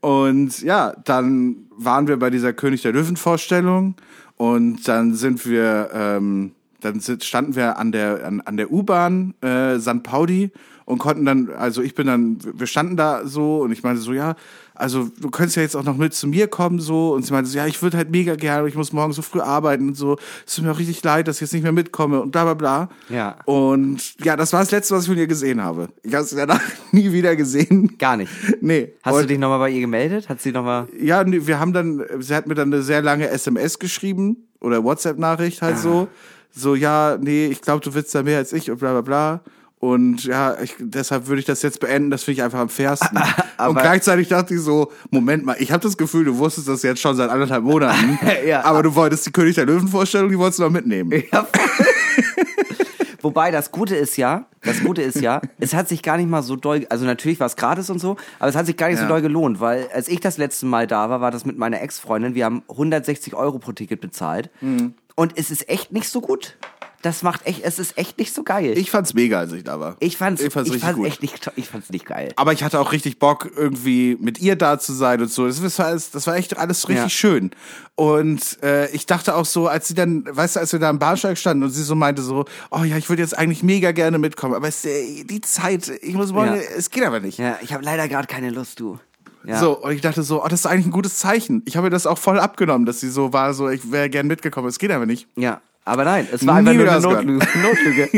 und ja, dann waren wir bei dieser König der Löwen Vorstellung und dann sind wir, ähm, dann sind, standen wir an der, an, an der U-Bahn äh, St. Pauli und konnten dann, also ich bin dann, wir standen da so und ich meinte so, ja, also du könntest ja jetzt auch noch mit zu mir kommen so und sie meinte so, ja, ich würde halt mega gerne, aber ich muss morgen so früh arbeiten und so, es tut mir auch richtig leid, dass ich jetzt nicht mehr mitkomme und bla bla bla. Ja. Und ja, das war das Letzte, was ich von ihr gesehen habe. Ich habe sie danach nie wieder gesehen. Gar nicht. Nee. Hast und, du dich nochmal bei ihr gemeldet? Hat sie nochmal. Ja, nee, wir haben dann, sie hat mir dann eine sehr lange SMS geschrieben oder WhatsApp-Nachricht halt so. So, ja, nee, ich glaube, du willst da mehr als ich und bla bla bla. Und ja, ich, deshalb würde ich das jetzt beenden, das finde ich einfach am fairsten. und Aber- gleichzeitig dachte ich so, Moment mal, ich habe das Gefühl, du wusstest das jetzt schon seit anderthalb Monaten. Ja. Aber du wolltest die König der Löwen-Vorstellung, die wolltest du noch mitnehmen. Ja. Wobei das Gute ist ja, das Gute ist ja, es hat sich gar nicht mal so doll, also natürlich war es gratis und so, aber es hat sich gar nicht so Ja. doll gelohnt, weil als ich das letzte Mal da war, war das mit meiner Ex-Freundin, wir haben 160 Euro pro Ticket bezahlt Mhm. und es ist echt nicht so gut. Das macht echt, es ist echt nicht so geil. Ich fand's mega, als ich da war. ich fand's, ich fand's ich richtig fand's gut. echt nicht, ich fand's nicht geil. Aber ich hatte auch richtig Bock, irgendwie mit ihr da zu sein und so. Das war, das war echt alles richtig Ja. schön. Und äh, ich dachte auch so, als sie dann, weißt du, als wir da am Bahnsteig standen und sie so meinte so, oh ja, ich würde jetzt eigentlich mega gerne mitkommen, aber es, äh, die Zeit, ich muss morgen, Ja. es geht aber nicht. Ja, ich habe leider gerade keine Lust, du. Ja. So, und ich dachte so, oh, das ist eigentlich ein gutes Zeichen. Ich habe ihr das auch voll abgenommen, dass sie so war, so, ich wäre gern mitgekommen. Es geht aber nicht. Ja, aber nein, es war einfach Nie nur eine Notlüge. Notlüge.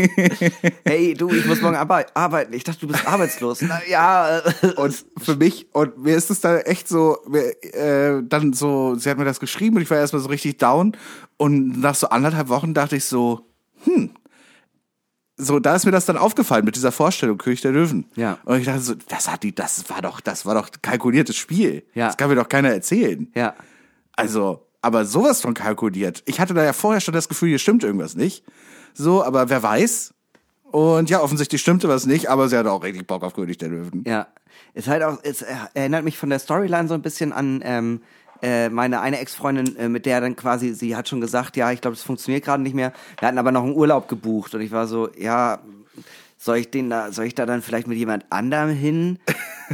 hey, du, ich muss morgen arbe arbeiten. Ich dachte, du bist arbeitslos. Na, ja, äh, Und für mich, und mir ist es da echt so, äh, dann so, sie hat mir das geschrieben und ich war erstmal so richtig down. Und nach so anderthalb Wochen dachte ich so, hm, so, da ist mir das dann aufgefallen mit dieser Vorstellung, König der Löwen. Ja. Und ich dachte so, das hat die, das war doch, das war doch kalkuliertes Spiel. Ja. Das kann mir doch keiner erzählen. ja. Also, aber sowas von kalkuliert. Ich hatte da ja vorher schon das Gefühl, hier stimmt irgendwas nicht. So, aber wer weiß. Und ja, offensichtlich stimmte was nicht, aber sie hatte auch richtig Bock auf König der Löwen. Ja, ist halt auch, es erinnert mich von der Storyline so ein bisschen an ähm, äh, meine eine Ex-Freundin, äh, mit der dann quasi, sie hat schon gesagt, ja, ich glaube, das funktioniert gerade nicht mehr. Wir hatten aber noch einen Urlaub gebucht und ich war so, ja, soll ich den da, soll ich da dann vielleicht mit jemand anderem hin?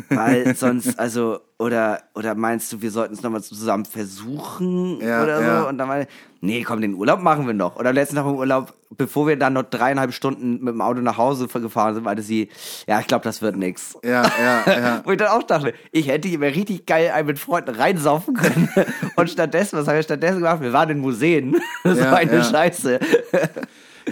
Weil sonst, also, oder, oder meinst du, wir sollten es nochmal zusammen versuchen Ja, oder so? ja. Und dann war, nee, komm, den Urlaub machen wir noch. Oder letzten Tag im Urlaub, bevor wir dann noch dreieinhalb Stunden mit dem Auto nach Hause gefahren sind, meinte sie, ja, ich glaube, das wird nix. Ja, ja, ja. Wo ich dann auch dachte, ich hätte mir richtig geil einen mit Freunden reinsaufen können. Und stattdessen, was haben wir stattdessen gemacht? Wir waren in Museen. so Ja, eine ja. Scheiße.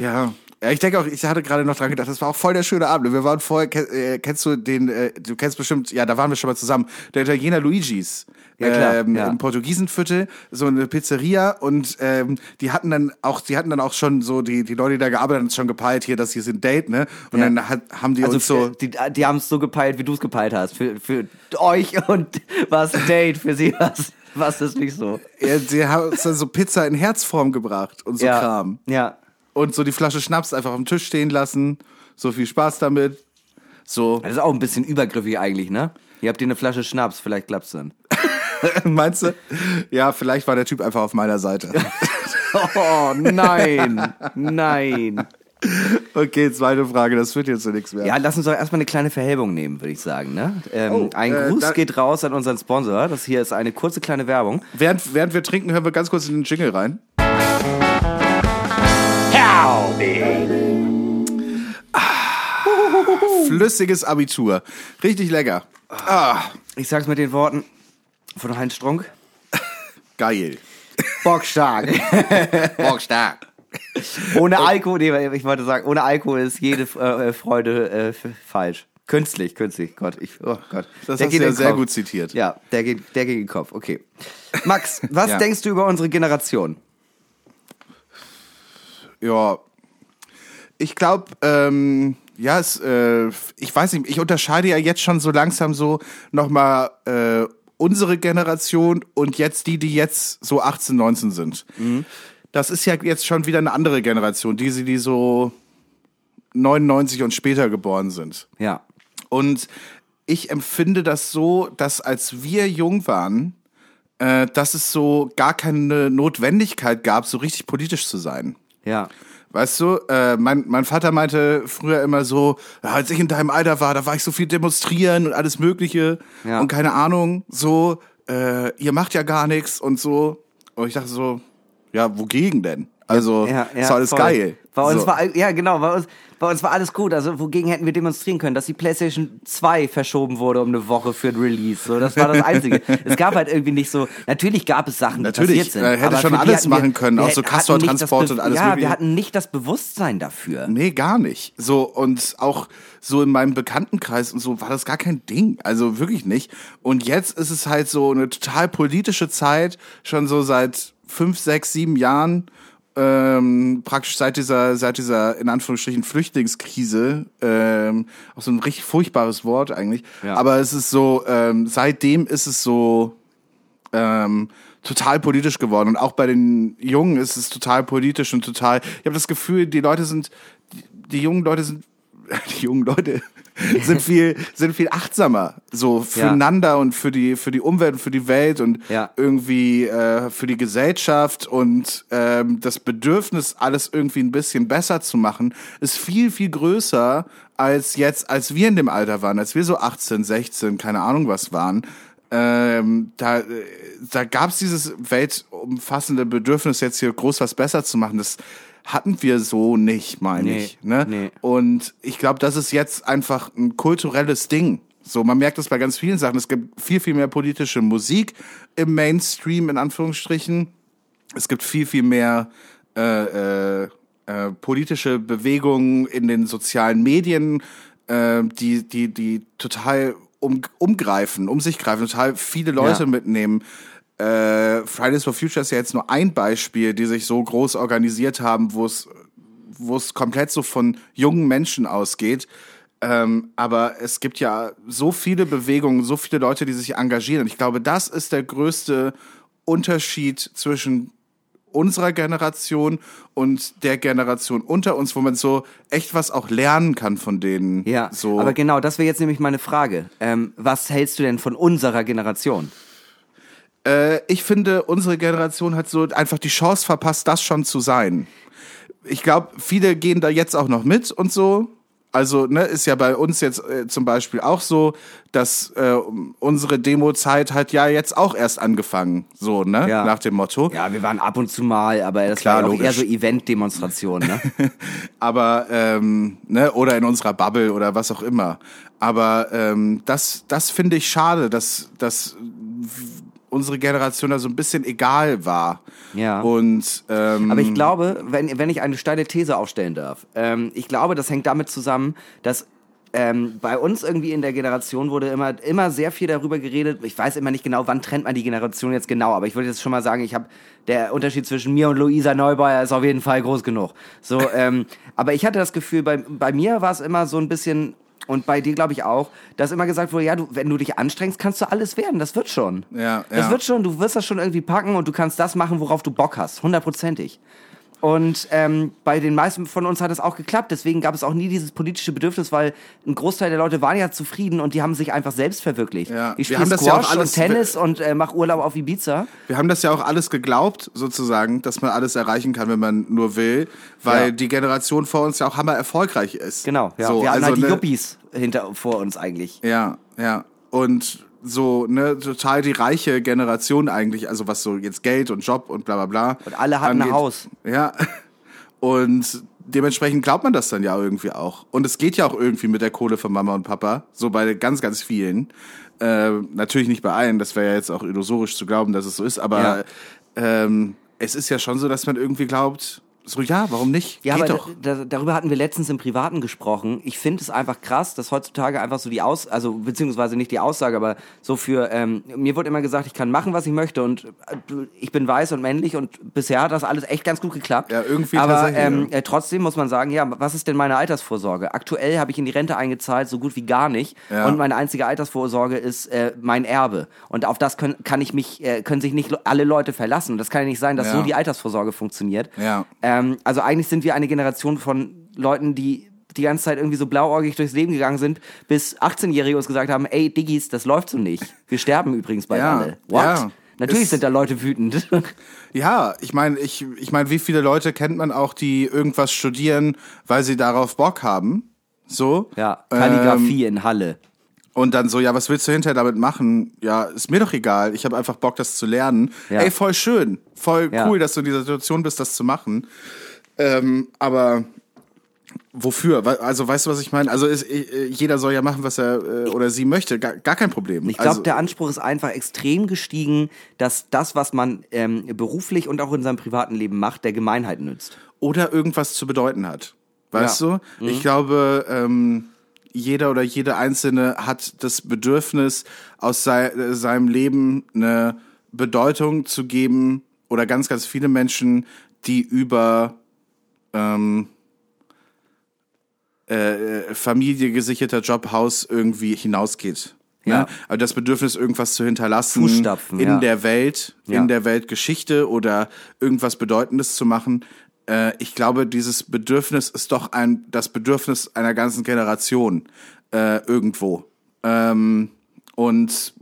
Ja. Ja, ich denke auch, ich hatte gerade noch dran gedacht, das war auch voll der schöne Abend. Wir waren vorher, äh, kennst du den, äh, du kennst bestimmt, ja, da waren wir schon mal zusammen, der Italiener Luigis. Ja, klar, ähm, ja. Im Portugiesenviertel, so eine Pizzeria und ähm, die hatten dann auch, die hatten dann auch schon so, die, die Leute, die da gearbeitet haben, schon gepeilt, hier, dass hier sind Date, ne? Und Ja. dann hat, haben die Also uns so, die, die haben es so gepeilt, wie du es gepeilt hast. Für, für euch und was ein Date, für sie was. Was ist nicht so? Ja, die haben uns dann so Pizza in Herzform gebracht und so ja. Kram. Ja. Und so die Flasche Schnaps einfach auf dem Tisch stehen lassen. So viel Spaß damit. So, Das ist auch ein bisschen übergriffig eigentlich, ne? Ihr habt dir eine Flasche Schnaps, vielleicht klappt's dann. meinst du? Ja, vielleicht war der Typ einfach auf meiner Seite. Oh, nein. Nein. Okay, zweite Frage, das führt jetzt zu nichts mehr. Ja, lass uns doch erstmal eine kleine Verhelbung nehmen, würde ich sagen, ne? Ähm, Oh, ein äh, Gruß geht raus an unseren Sponsor. Das hier ist eine kurze kleine Werbung. Während, während wir trinken, hören wir ganz kurz in den Jingle rein. Flüssiges Abitur. Richtig lecker. Ah, Ich sag's mit den Worten von Heinz Strunk. geil. Bockstark. Bockstark. ohne Alkohol, nee, ich wollte sagen, ohne Alkohol ist jede äh, Freude äh, falsch. Künstlich, künstlich. Gott, ich, oh Gott. Das Der hast geht du ja sehr Kopf. gut zitiert. Ja, der geht, der geht in den Kopf. Okay. Max, was Ja. denkst du über unsere Generation? Ja, ich glaube, ähm, ja, es, äh, ich weiß nicht, ich unterscheide ja jetzt schon so langsam so nochmal äh, unsere Generation und jetzt die, die jetzt so 18, 19 sind. Das ist ja jetzt schon wieder eine andere Generation, die, die so 99 und später geboren sind. Ja. Und ich empfinde das so, dass als wir jung waren, äh, dass es so gar keine Notwendigkeit gab, so richtig politisch zu sein. Ja. Weißt du, äh, mein, mein Vater meinte früher immer so, ja, als ich in deinem Alter war, da war ich so viel demonstrieren und alles Mögliche Ja. und keine Ahnung, so, äh, ihr macht ja gar nichts und so. Und ich dachte so, ja, wogegen denn? Also, Ja, ja, ist alles voll. geil. Bei uns so. war, ja genau, bei uns, bei uns war alles gut. Also wogegen hätten wir demonstrieren können, dass die PlayStation 2 verschoben wurde um eine Woche für ein Release. So, das war das Einzige. es gab halt irgendwie nicht so, natürlich gab es Sachen, die Natürlich, passiert sind. äh, hätte schon alles hatten wir- machen können, auch so Castortransport Be- und alles Ja, Mögliche. wir hatten nicht das Bewusstsein dafür. Nee, gar nicht. So, und auch so in meinem Bekanntenkreis und so war das gar kein Ding. Also wirklich nicht. Und jetzt ist es halt so eine total politische Zeit, schon so seit fünf, sechs, sieben Jahren. Ähm, praktisch seit dieser, seit dieser, in Anführungsstrichen, Flüchtlingskrise, ähm, auch so ein richtig furchtbares Wort eigentlich. Ja. Aber es ist so, ähm, seitdem ist es so, ähm, total politisch geworden. Und auch bei den Jungen ist es total politisch und total. Ich habe das Gefühl, die Leute sind, die, die jungen Leute sind, die jungen Leute sind viel, sind viel achtsamer so füreinander und für die, für die Umwelt und für die Welt und Ja. irgendwie äh, für die Gesellschaft und ähm, das Bedürfnis, alles irgendwie ein bisschen besser zu machen, ist viel, viel größer als jetzt, als wir in dem Alter waren, als wir so 18, 16, keine Ahnung was waren ähm, da, äh, da gab es dieses weltumfassende Bedürfnis, jetzt hier groß was besser zu machen. Das hatten wir so nicht, meine Nee, ich. Ne? nee. Und ich glaube, das ist jetzt einfach ein kulturelles Ding. So, man merkt das bei ganz vielen Sachen. Es gibt viel, viel mehr politische Musik im Mainstream, in Anführungsstrichen. Es gibt viel, viel mehr äh, äh, äh, politische Bewegungen in den sozialen Medien, äh, die, die, die total um, umgreifen, um sich greifen, total viele Leute Ja. mitnehmen. Äh, Fridays for Future ist ja jetzt nur ein Beispiel, die sich so groß organisiert haben, wo es wo es komplett so von jungen Menschen ausgeht. Ähm, aber es gibt ja so viele Bewegungen, so viele Leute, die sich engagieren. Und ich glaube, das ist der größte Unterschied zwischen unserer Generation und der Generation unter uns, wo man so echt was auch lernen kann von denen. Ja, so. aber genau, das wäre jetzt nämlich meine Frage. Ähm, was hältst du denn von unserer Generation? Äh, ich finde, unsere Generation hat so einfach die Chance verpasst, das schon zu sein. Ich glaube, viele gehen da jetzt auch noch mit und so. Also, ne, ist ja bei uns jetzt äh, zum Beispiel auch so, dass äh, unsere Demo-Zeit hat ja jetzt auch erst angefangen, so, ne, Ja. nach dem Motto. Ja, wir waren ab und zu mal, aber das Klar, war ja auch logisch. eher so Event-Demonstrationen, ne? aber ähm, ne oder in unserer Bubble oder was auch immer. Aber ähm, das das finde ich schade, dass dass unsere Generation da so ein bisschen egal war. Ja. Und ähm, Aber ich glaube, wenn, wenn ich eine steile These aufstellen darf, ähm, ich glaube, das hängt damit zusammen, dass ähm, bei uns irgendwie in der Generation wurde immer, immer sehr viel darüber geredet. Ich weiß immer nicht genau, wann trennt man die Generation jetzt genau, aber ich würde jetzt schon mal sagen, ich habe der Unterschied zwischen mir und Luisa Neubauer ist auf jeden Fall groß genug. So, ähm, aber ich hatte das Gefühl, bei, bei mir war es immer so ein bisschen und bei dir glaube ich auch, dass immer gesagt wurde, ja, du, wenn du dich anstrengst, kannst du alles werden. Das wird schon. Ja, Das ja. wird schon, du wirst das schon irgendwie packen und du kannst das machen, worauf du Bock hast. Hundertprozentig. Und ähm, bei den meisten von uns hat es auch geklappt. Deswegen gab es auch nie dieses politische Bedürfnis, weil ein Großteil der Leute waren ja zufrieden und die haben sich einfach selbst verwirklicht. Ja. Ich spiele haben das Squash ja auch alles- und Tennis und äh, mach Urlaub auf Ibiza. Wir haben das ja auch alles geglaubt, sozusagen, dass man alles erreichen kann, wenn man nur will, weil Ja. die Generation vor uns ja auch hammer erfolgreich ist. Genau, ja. So, wir hatten also, halt die ne, Yuppies hinter vor uns eigentlich. Ja, ja. Und so, ne, total die reiche Generation eigentlich, also was so jetzt Geld und Job und bla bla bla. Und alle hatten ein angeht. Haus. Ja. Und dementsprechend glaubt man das dann ja irgendwie auch. Und es geht ja auch irgendwie mit der Kohle von Mama und Papa, so bei ganz, ganz vielen. Äh, natürlich nicht bei allen, das wäre ja jetzt auch illusorisch zu glauben, dass es so ist, aber Ja. ähm, es ist ja schon so, dass man irgendwie glaubt, so ja, warum nicht? Ja, Geht aber doch. da, da, darüber hatten wir letztens im Privaten gesprochen. Ich finde es einfach krass, dass heutzutage einfach so die Aus, also beziehungsweise nicht die Aussage, aber so für, ähm, mir wurde immer gesagt, ich kann machen, was ich möchte und äh, ich bin weiß und männlich und bisher hat das alles echt ganz gut geklappt. Ja, irgendwie Aber ähm, ja. äh, trotzdem muss man sagen, ja, was ist denn meine Altersvorsorge? Aktuell habe ich in die Rente eingezahlt, so gut wie gar nicht. Ja. Und meine einzige Altersvorsorge ist äh, mein Erbe. Und auf das können, kann ich mich, äh, können sich nicht alle Leute verlassen. Das kann ja nicht sein, dass so die Altersvorsorge funktioniert. Ja. Ähm, also eigentlich sind wir eine Generation von Leuten, die die ganze Zeit irgendwie so blauäugig durchs Leben gegangen sind, bis 18-Jährige uns gesagt haben, ey, Diggis, das läuft so nicht. Wir sterben übrigens bald Ja, alle. What? ja. Natürlich Es- sind da Leute wütend. Ja, ich meine, ich, ich meine, wie viele Leute kennt man auch, die irgendwas studieren, weil sie darauf Bock haben? So. ja, Ähm, Kalligrafie in Halle. Und dann so, ja, was willst du hinterher damit machen? Ja, ist mir doch egal. Ich habe einfach Bock, das zu lernen. Ja. Ey, voll schön. Voll Ja. cool, dass du in dieser Situation bist, das zu machen. Ähm, aber wofür? Also, weißt du, was ich meine? Also, ist, äh, jeder soll ja machen, was er äh, oder sie möchte. Gar, gar kein Problem. Ich glaube, also, der Anspruch ist einfach extrem gestiegen, dass das, was man ähm, beruflich und auch in seinem privaten Leben macht, der Gemeinheit nützt. oder irgendwas zu bedeuten hat. Weißt Ja. du? Ich glaube, ähm, jeder oder jede Einzelne hat das Bedürfnis, aus sei, äh, seinem Leben eine Bedeutung zu geben oder ganz, ganz viele Menschen, die über ähm, äh, Familie, gesicherter Job, Haus irgendwie hinausgeht. Ja. Ne? Also das Bedürfnis, irgendwas zu hinterlassen Fußstapfen, in ja. der Welt, Ja. in der Weltgeschichte oder irgendwas Bedeutendes zu machen. Äh, ich glaube, dieses Bedürfnis ist doch ein das Bedürfnis einer ganzen Generation äh, irgendwo. Ähm, und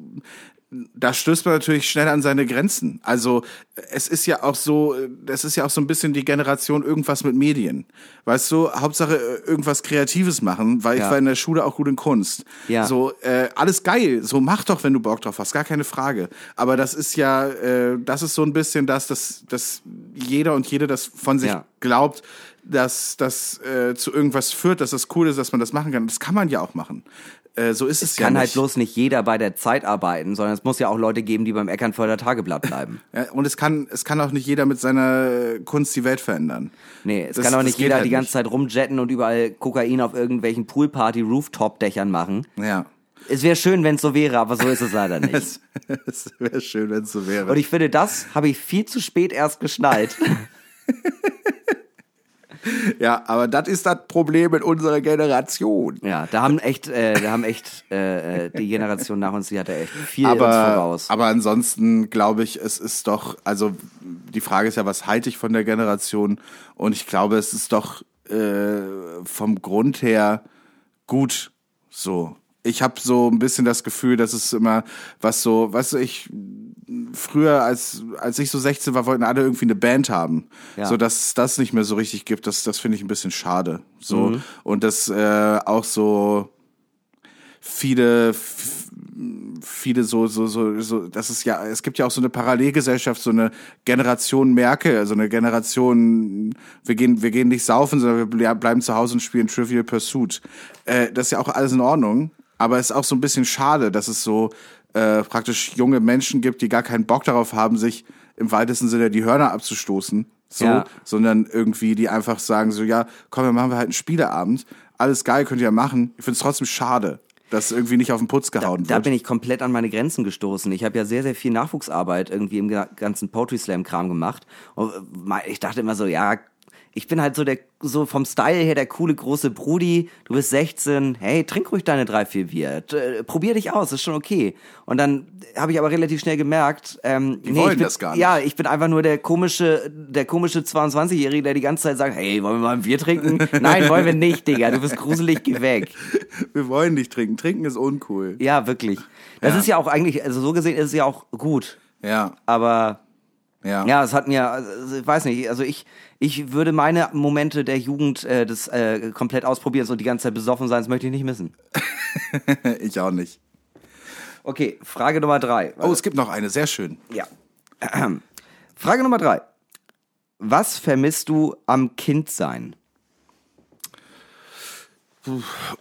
da stößt man natürlich schnell an seine Grenzen. Also es ist ja auch so, es ist ja auch so ein bisschen die Generation irgendwas mit Medien. Weißt du, Hauptsache äh, irgendwas Kreatives machen, weil ich Ja. war in der Schule auch gut in Kunst. Ja. So, äh, alles geil, so mach doch, wenn du Bock drauf hast, gar keine Frage. Aber das ist ja, äh, das ist so ein bisschen das, dass, dass jeder und jede das von sich Ja. glaubt, dass das äh, zu irgendwas führt, dass das cool ist, dass man das machen kann. Das kann man ja auch machen. Äh, so ist es, ja Kann nicht. halt bloß nicht jeder bei der Zeit arbeiten, sondern es muss ja auch Leute geben, die beim Eckernförder Tageblatt bleiben. Ja, und es kann, es kann auch nicht jeder mit seiner Kunst die Welt verändern. Nee, es Das- kann auch nicht jeder halt die ganze nicht. Zeit rumjetten und überall Kokain auf irgendwelchen Poolparty-Rooftop-Dächern machen. Ja. Es wäre schön, wenn es so wäre, aber so ist es leider nicht. Es, es wäre schön, wenn es so wäre. Und ich finde, das habe ich viel zu spät erst geschnallt. ja, aber das ist das Problem in unserer Generation. Ja, da haben echt, äh, da haben echt äh, äh, die Generation nach uns, die hatte echt viel aber, voraus. aber ansonsten glaube ich, es ist doch, also die Frage ist ja, was halte ich von der Generation? Und ich glaube, es ist doch äh, vom Grund her gut so. Ich habe so ein bisschen das Gefühl, dass es immer was so, du, ich früher als als ich so 16 war, wollten alle irgendwie eine Band haben. Ja. So dass es das nicht mehr so richtig gibt, das das finde ich ein bisschen schade. So und das äh, auch so viele viele so so so so das ist ja es gibt ja auch so eine Parallelgesellschaft so eine Generation Merkel also eine Generation wir gehen wir gehen nicht saufen sondern wir ble- bleiben zu Hause und spielen Trivial Pursuit äh, das ist ja auch alles in Ordnung aber es ist auch so ein bisschen schade dass es so äh, praktisch junge Menschen gibt die gar keinen Bock darauf haben sich im weitesten Sinne die Hörner abzustoßen so Ja. sondern irgendwie die einfach sagen so ja komm dann machen wir halt einen Spieleabend alles geil könnt ihr ja machen ich finde es trotzdem schade dass irgendwie nicht auf den Putz gehauen Da wird. bin ich komplett an meine Grenzen gestoßen. Ich habe ja sehr, sehr viel Nachwuchsarbeit irgendwie im ga- ganzen Poetry Slam Kram gemacht. Und äh, ich dachte immer so, ja, ich bin halt so der, so vom Style her der coole große Brudi. Du bist 16, hey, trink ruhig deine drei, vier Bier. Äh, Probier dich aus, ist schon okay. Und dann habe ich aber relativ schnell gemerkt, ähm, Die nee, wollen ich bin, das gar nicht. Ja, ich bin einfach nur der komische, der komische 22-Jährige, der die ganze Zeit sagt, hey, wollen wir mal ein Bier trinken? Nein, wollen wir nicht, Digga. Du bist gruselig, geh weg. Wir wollen nicht trinken. Trinken ist uncool. Ja, wirklich. Das Ja. ist ja auch eigentlich, also so gesehen ist es ja auch gut. Ja, Aber ja. ja, es hat mir, also, ich weiß nicht, also ich, ich würde meine Momente der Jugend äh, das äh, komplett ausprobieren, so die ganze Zeit besoffen sein, das möchte ich nicht missen. ich auch nicht. Okay, Frage Nummer drei. Oh, es gibt noch eine, sehr schön. Ja. Frage Nummer drei. Was vermisst du am Kindsein?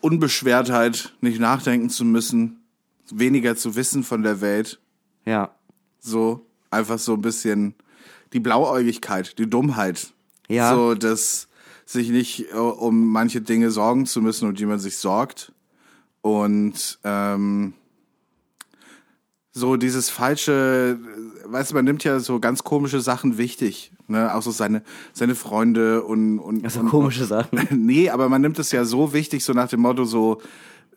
Unbeschwertheit, nicht nachdenken zu müssen, weniger zu wissen von der Welt. Ja. So, einfach so ein bisschen die Blauäugigkeit, die Dummheit. Ja. So, dass sich nicht äh, um manche Dinge sorgen zu müssen, um die man sich sorgt. Und ähm, so dieses falsche, weißt du, man nimmt ja so ganz komische Sachen wichtig. Ne? Auch so seine, seine Freunde und, und, Also und komische Sachen. nee, aber man nimmt es ja so wichtig, so nach dem Motto, so,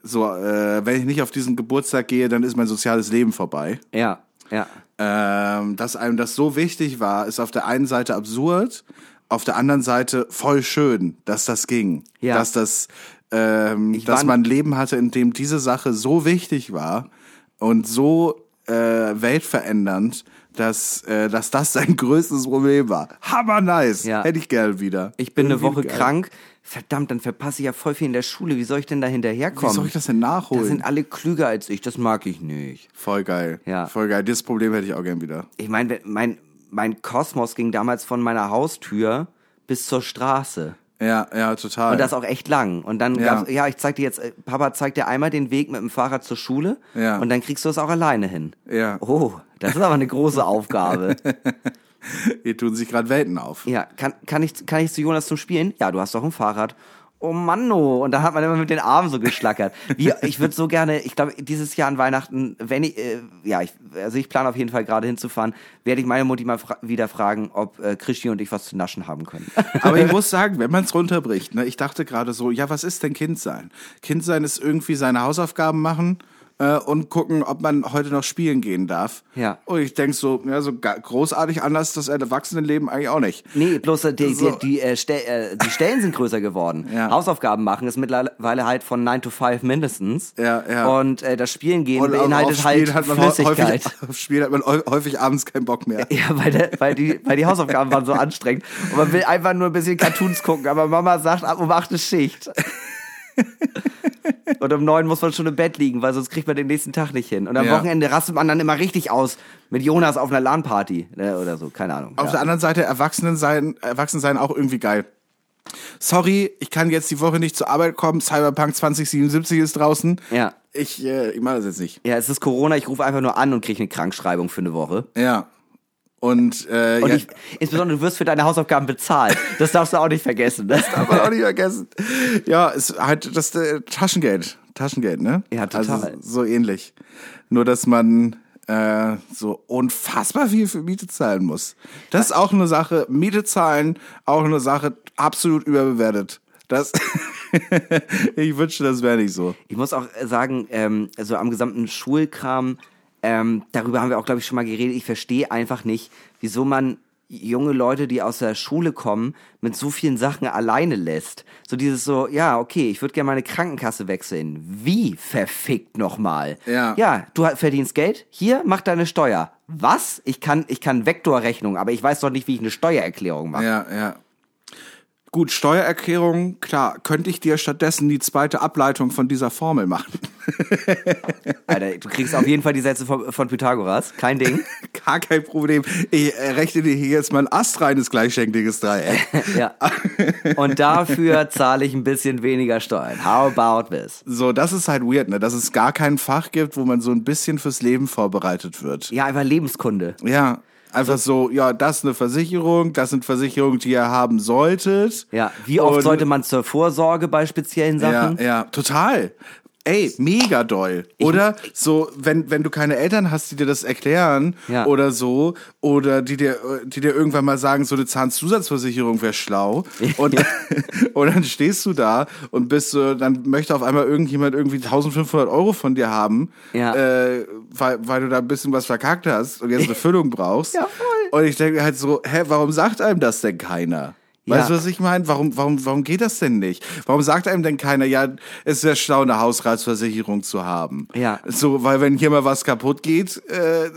so äh, wenn ich nicht auf diesen Geburtstag gehe, dann ist mein soziales Leben vorbei. Ja, ja. Ähm, dass einem das so wichtig war, ist auf der einen Seite absurd, auf der anderen Seite voll schön, dass das ging. Ja. Dass das, ähm, dass man ein Leben hatte, in dem diese Sache so wichtig war und so äh, weltverändernd, dass, äh, dass das sein größtes Problem war. Hammer nice. Ja. Hätte ich gern wieder. Ich bin eine Irgendwie Woche geil. krank. Verdammt, dann verpasse ich ja voll viel in der Schule. Wie soll ich denn da hinterherkommen? Wie soll ich das denn Da nachholen? sind alle klüger als ich. Das mag ich nicht. Voll geil. Ja. Voll geil. Dieses Problem hätte ich auch gern wieder. Ich meine, mein, mein Kosmos ging damals von meiner Haustür bis zur Straße. Ja, ja, total. Und das auch echt lang. Und dann Ja. gab's, ja, ich zeig dir jetzt, äh, Papa zeigt dir einmal den Weg mit dem Fahrrad zur Schule. Ja. Und dann kriegst du es auch alleine hin. Ja. Oh, das ist aber eine große Aufgabe. Hier tun sich gerade Welten auf. ja, kann, kann ich, kann ich zu Jonas zum Spielen? Ja, du hast doch ein Fahrrad. Oh Mann, oh. Und da hat man immer mit den Armen so geschlackert. Wie, ich würde so gerne, ich glaube, dieses Jahr an Weihnachten, wenn ich, äh, ja, ich, also ich plane auf jeden Fall gerade hinzufahren, werde ich meine Mutti mal fra wieder fragen, ob äh, Christi und ich was zu naschen haben können. Aber ich muss sagen, wenn man es runterbricht, ne, ich dachte gerade so, ja, was ist denn Kindsein? Kindsein ist irgendwie seine Hausaufgaben machen äh, und gucken, ob man heute noch spielen gehen darf. Ja. Und ich denk so, ja, so großartig anders das Erwachsenenleben eigentlich auch nicht. Nee, bloß äh, die, So. die, die, äh, Ste äh, die Stellen sind größer geworden. Ja. Hausaufgaben machen ist mittlerweile halt von 9 to 5 mindestens. Ja, ja. Und äh, das Spielen gehen Und beinhaltet halt hat man Flüssigkeit. häufig, auf Spielen hat man häu- häufig abends keinen Bock mehr. Ja, weil, der, weil, die, weil die Hausaufgaben waren so anstrengend. Und man will einfach nur ein bisschen Cartoons gucken, aber Mama sagt, ab um 8 ist Schicht. Und um 9 muss man schon im Bett liegen, weil sonst kriegt man den nächsten Tag nicht hin. Und am Ja. Wochenende rastet man dann immer richtig aus mit Jonas auf einer LAN-Party äh, oder so, keine Ahnung. Auf ja. der anderen Seite Erwachsenen sein, Erwachsen sein auch irgendwie geil. Sorry, ich kann jetzt die Woche nicht zur Arbeit kommen. Cyberpunk 2077 ist draußen. Ja. Ich, äh, ich mache das jetzt nicht. ja, es ist Corona, ich rufe einfach nur an und kriege eine Krankschreibung für eine Woche. Ja. Und, äh, Und ja, ich, insbesondere, du wirst für deine Hausaufgaben bezahlt. Das darfst du auch nicht vergessen. Das darf man auch nicht vergessen. Ja, ist halt das äh, Taschengeld. Taschengeld, ne? Ja, total. Also so ähnlich. Nur, dass man äh, so unfassbar viel für Miete zahlen muss. Das ist auch eine Sache. Miete zahlen, auch eine Sache absolut überbewertet. Das, ich wünschte, das wäre nicht so. Ich muss auch sagen, ähm, also am gesamten Schulkram, ähm, darüber haben wir auch, glaube ich, schon mal geredet. Ich verstehe einfach nicht, wieso man junge Leute, die aus der Schule kommen, mit so vielen Sachen alleine lässt. So dieses so, ja, okay, ich würde gerne meine Krankenkasse wechseln. Wie verfickt nochmal? Ja. Ja, du verdienst Geld, hier, mach deine Steuer. Was? Ich kann, ich kann Vektorrechnung, aber ich weiß doch nicht, wie ich eine Steuererklärung mache. Ja, ja. Gut, Steuererklärung, klar, könnte ich dir stattdessen die zweite Ableitung von dieser Formel machen. Alter, du kriegst auf jeden Fall die Sätze von, von Pythagoras. Kein Ding. Gar kein Problem. Ich äh, rechne dir hier jetzt mal ein astreines gleichschenkliges Dreieck. Ja. Und dafür zahle ich ein bisschen weniger Steuern. How about this? So, das ist halt weird, ne? Dass es gar kein Fach gibt, wo man so ein bisschen fürs Leben vorbereitet wird. Ja, einfach Lebenskunde. Ja, einfach so, ja, das ist eine Versicherung, das sind Versicherungen, die ihr haben solltet. Ja, wie oft Und- sollte man zur Vorsorge bei speziellen Ja, Sachen? ja, total. Ey, mega doll. Oder so, wenn, wenn du keine Eltern hast, die dir das erklären Ja. oder so, oder die dir, die dir irgendwann mal sagen, so eine Zahnzusatzversicherung wäre schlau. Und, und dann stehst du da und bist so, dann möchte auf einmal irgendjemand irgendwie 1500 Euro von dir haben, Ja. äh, weil, weil du da ein bisschen was verkackt hast und jetzt eine Füllung brauchst. Ja, voll. Und ich denke halt so, hä, warum sagt einem das denn keiner? Weißt du, Ja. was ich meine? Warum, warum, warum geht das denn nicht? Warum sagt einem denn keiner, ja, es wäre schlau, eine Hausratsversicherung zu haben? Ja. So, weil wenn hier mal was kaputt geht, äh,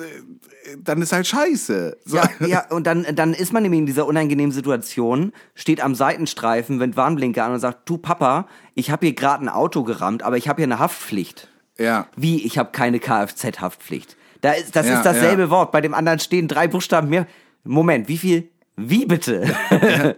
dann ist halt scheiße. So. Ja, ja, und dann, dann ist man nämlich in dieser unangenehmen Situation, steht am Seitenstreifen, wendet Warnblinker an und sagt, du Papa, ich habe hier gerade ein Auto gerammt, aber ich habe hier eine Haftpflicht. ja. Wie, ich habe keine Kfz-Haftpflicht. Da ist, das Ja, ist dasselbe ja. Wort. Bei dem anderen stehen drei Buchstaben mehr. Moment, wie viel? Wie bitte?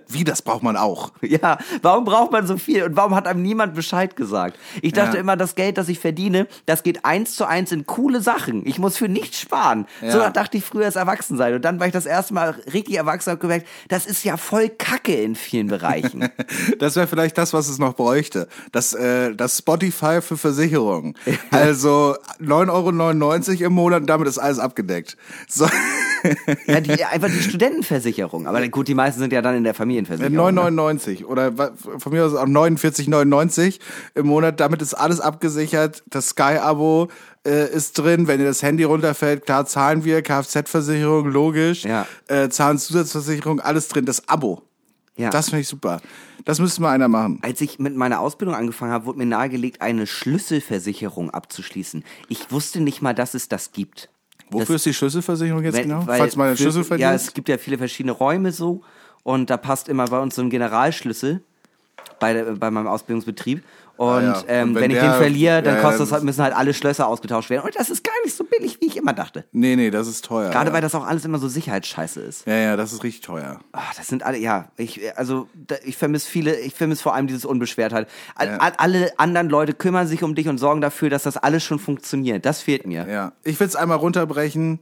Wie, das braucht man auch. ja, warum braucht man so viel und warum hat einem niemand Bescheid gesagt? Ich dachte Ja. immer, das Geld, das ich verdiene, das geht eins zu eins in coole Sachen. Ich muss für nichts sparen. So Ja. dachte ich früher als Erwachsensein. Und dann war ich das erste Mal richtig erwachsen und gemerkt, das ist ja voll Kacke in vielen Bereichen. Das wäre vielleicht das, was es noch bräuchte. Das, äh, das Spotify für Versicherungen. Also 9,99 Euro im Monat und damit ist alles abgedeckt. So. ja, die, einfach die Studentenversicherung. Aber gut, die meisten sind ja dann in der Familienversicherung. ne? 9,99 oder wa- von mir aus auch 49,99 im Monat. Damit ist alles abgesichert. Das Sky-Abo äh, ist drin. Wenn dir das Handy runterfällt, klar zahlen wir. Kfz-Versicherung, logisch. Ja. Äh, Zahnzusatzversicherung, alles drin. Das Abo. Ja. Das finde ich super. Das müsste mal einer machen. Als ich mit meiner Ausbildung angefangen habe, wurde mir nahegelegt, eine Schlüsselversicherung abzuschließen. Ich wusste nicht mal, dass es das gibt. Wofür ist die Schlüsselversicherung jetzt Wenn- genau? weil Falls mal einen Schlüssel Ja, verlierst? es gibt ja viele verschiedene Räume so und da passt immer bei uns so ein Generalschlüssel bei, bei meinem Ausbildungsbetrieb. Und, Ah, ja. ähm, Und wenn wenn, ich der- den verliere, dann ja, kostet ja, es halt, müssen halt alle Schlösser ausgetauscht werden. Und das ist gar nicht so billig, wie ich immer dachte. nee, nee, das ist teuer. Gerade ja. weil das auch alles immer so Sicherheitsscheiße ist. Ja, ja, das ist richtig teuer. Ah, das sind alle, ja, ich, also, da, ich vermisse viele, ich vermisse vor allem dieses Unbeschwertheit. All, alle anderen Leute kümmern sich um dich und sorgen dafür, dass das alles schon funktioniert. Das fehlt mir. Ja. Ich will es einmal runterbrechen.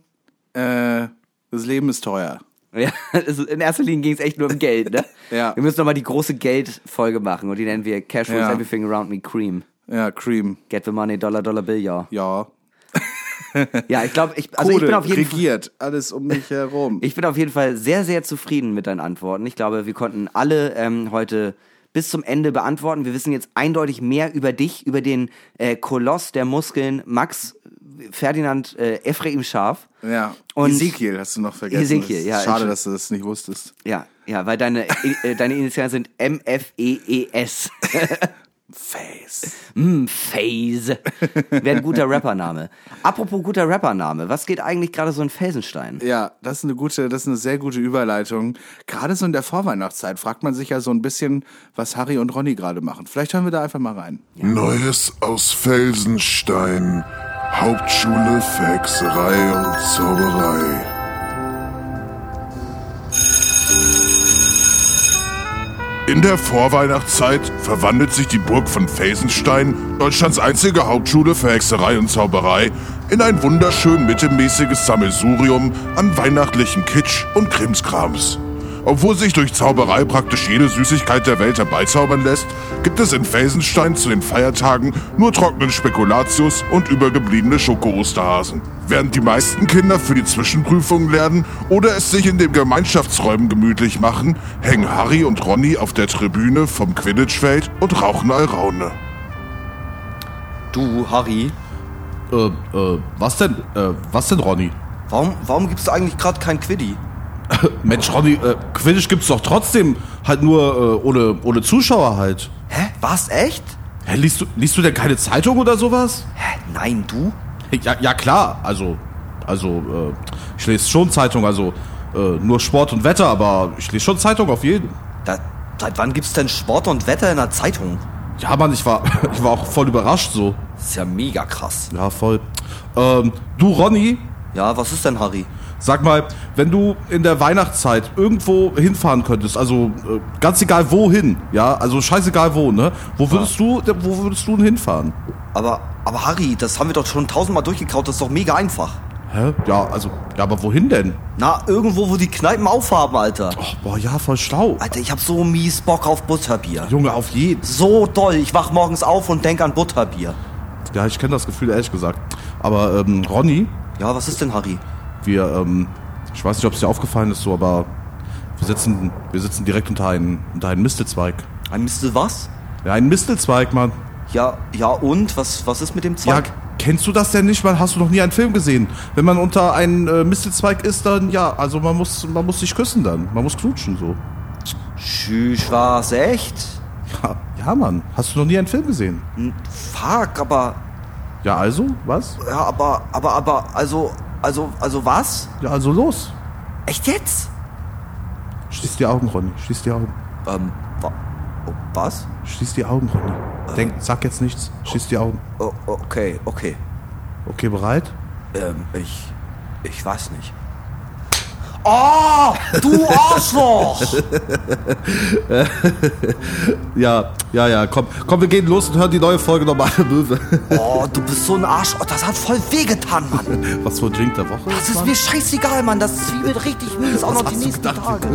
Äh, das Leben ist teuer. Ja, also in erster Linie ging es echt nur um Geld, ne? Ja. Wir müssen nochmal die große Geldfolge machen und die nennen wir Cash rules Ja. everything around me cream. Ja, Cream. Get the money, Dollar, Dollar Bill, ja. Ja. Ja, ich glaube, ich, also ich bin auf jeden Fall. regiert alles um mich herum. Ich bin auf jeden Fall sehr, sehr zufrieden mit deinen Antworten. Ich glaube, wir konnten alle ähm, heute bis zum Ende beantworten. Wir wissen jetzt eindeutig mehr über dich, über den äh, Koloss der Muskeln Max Ferdinand äh, Ephraim Scharf. ja. Und- Ezekiel hast du noch vergessen. Ezekiel, ja, Schade, dass du das nicht wusstest. Ja, ja, weil deine, äh, deine Initialen sind M-F-E-E-S. Face. Mm, Phase. Wäre ein guter Rappername. Apropos guter Rappername, was geht eigentlich gerade so in Felsenstein? Ja, das ist eine gute, das ist eine sehr gute Überleitung. Gerade so in der Vorweihnachtszeit fragt man sich ja so ein bisschen, was Harry und Ronny gerade machen. Vielleicht hören wir da einfach mal rein. Neues aus Felsenstein. Hauptschule für Hexerei und Zauberei. In der Vorweihnachtszeit verwandelt sich die Burg von Felsenstein, Deutschlands einzige Hauptschule für Hexerei und Zauberei, in ein wunderschön mittelmäßiges Sammelsurium an weihnachtlichem Kitsch und Krimskrams. Obwohl sich durch Zauberei praktisch jede Süßigkeit der Welt herbeizaubern lässt, gibt es in Felsenstein zu den Feiertagen nur trockenen Spekulatius und übergebliebene Schoko-Osterhasen. Während die meisten Kinder für die Zwischenprüfungen lernen oder es sich in den Gemeinschaftsräumen gemütlich machen, hängen Harry und Ronny auf der Tribüne vom Quidditch-Feld und rauchen Alraune. Du, Harry, Äh, äh, was denn? Äh, was denn, Ronny? warum, warum gibst du eigentlich gerade kein Quiddy? Mensch, Ronny, äh, Quidditch gibt's doch trotzdem, halt nur äh, ohne, ohne Zuschauer halt. Hä? Was, echt? Hä, liest du, liest du denn keine Zeitung oder sowas? Hä? Nein, du? Ja, ja klar, also, also, äh, ich lese schon Zeitung, also, äh, nur Sport und Wetter, aber ich lese schon Zeitung auf jeden. Da, seit wann gibt's denn Sport und Wetter in der Zeitung? Ja, Mann, ich war, ich war auch voll überrascht so. Ist ja mega krass. Ja, voll. Ähm, du, Ronny, Ja, was ist denn, Harry? Sag mal, wenn du in der Weihnachtszeit irgendwo hinfahren könntest, also äh, ganz egal wohin, ja, also scheißegal wo, ne? Wo würdest du, wo würdest du denn hinfahren? Aber, aber Harry, das haben wir doch schon tausendmal durchgekaut, das ist doch mega einfach. Hä? Ja, also, ja, aber wohin denn? Na, irgendwo, wo die Kneipen aufhaben, Alter. Ach, boah, ja, voll schlau. Alter, ich hab so mies Bock auf Butterbier. Junge, auf jeden. So doll, ich wach morgens auf und denk an Butterbier. Ja, ich kenne das Gefühl, ehrlich gesagt. Aber ähm, Ronny, Ja, was ist denn, Harry? Wir, ähm, ich weiß nicht, ob es dir aufgefallen ist, so, aber wir sitzen, wir sitzen direkt unter einem, unter einem Mistelzweig. Ein Mist, was? Ja, ein Mistelzweig, Mann. Ja, ja und? Was, was ist mit dem Ja, Zweig? kennst du das denn nicht? Man hast du noch nie einen Film gesehen. Wenn man unter einem äh, Mistelzweig ist, dann ja, also man muss, man muss sich küssen dann. Man muss knutschen so. Tschüss, was? Echt? Ja, ja, Mann. Hast du noch nie einen Film gesehen? Fuck, aber. Ja, also, was? Ja, aber, aber, aber, also, also, also was? Ja, also los. Echt jetzt? Schließ die Augen, Ronny. Schließ die Augen. Ähm, wa oh, was? Schließ die Augen, Ronny. Denk, sag jetzt nichts. Schließ die Augen. Oh, okay, okay. Okay, bereit? Ähm, ich. Ich weiß nicht. Oh, du Arschloch! Ja, ja, ja. Komm, komm, wir gehen los und hören die neue Folge normale Möwe. Oh, du bist so ein Arsch. Oh, das hat voll wehgetan, Mann. Was für ein Drink der Woche? Das ist mir scheißegal, Mann. Das zwiebelt richtig mies, auch noch die nächsten Tage.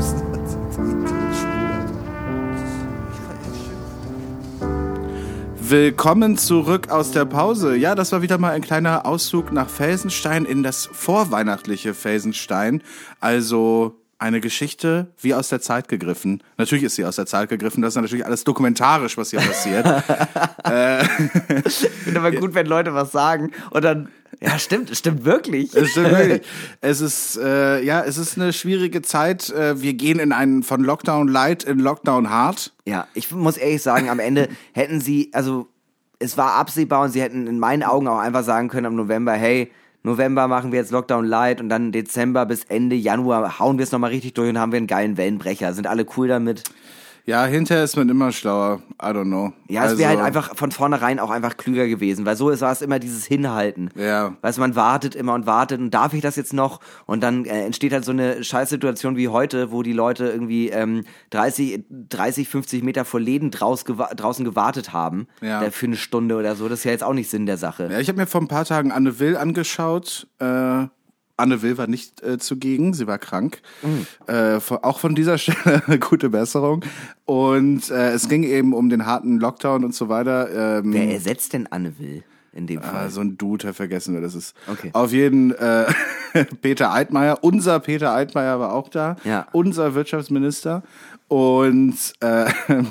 Willkommen zurück aus der Pause. Ja, das war wieder mal ein kleiner Auszug nach Felsenstein in das vorweihnachtliche Felsenstein. Also eine Geschichte wie aus der Zeit gegriffen. Natürlich ist sie aus der Zeit gegriffen. Das ist natürlich alles dokumentarisch, was hier passiert. Ich finde aber gut, wenn Leute was sagen und dann, ja, stimmt, es stimmt wirklich. Es stimmt wirklich. Es ist, äh, ja, es ist eine schwierige Zeit. Äh, wir gehen in einen von Lockdown Light in Lockdown Hard. Ja, ich muss ehrlich sagen, am Ende hätten sie, also es war absehbar und sie hätten in meinen Augen auch einfach sagen können am November, hey, November machen wir jetzt Lockdown Light und dann Dezember bis Ende Januar hauen wir es nochmal richtig durch und haben wir einen geilen Wellenbrecher. Sind alle cool damit? Ja, hinterher ist man immer schlauer. I don't know. Ja, es wäre halt Also, einfach von vornherein auch einfach klüger gewesen, weil so war es immer dieses Hinhalten. Ja. Weißt du, man wartet immer und wartet und darf ich das jetzt noch? Und dann äh, entsteht halt so eine Scheißsituation wie heute, wo die Leute irgendwie ähm, 30, 30, 50 Meter vor Läden draus gewa draußen gewartet haben Ja. äh, für eine Stunde oder so. Das ist ja jetzt auch nicht Sinn der Sache. Ja, ich habe mir vor ein paar Tagen Anne Will angeschaut. Äh, Anne Will war nicht äh, zugegen, sie war krank. Äh, von, auch von dieser Stelle eine gute Besserung. Und äh, es ging eben um den harten Lockdown und so weiter. Ähm, Wer ersetzt denn Anne Will in dem Fall? Ah, so ein Dude, vergessen wir, das ist. Okay. Auf jeden äh, Peter Altmaier, unser Peter Altmaier war auch da, Ja. unser Wirtschaftsminister. Und äh, äh,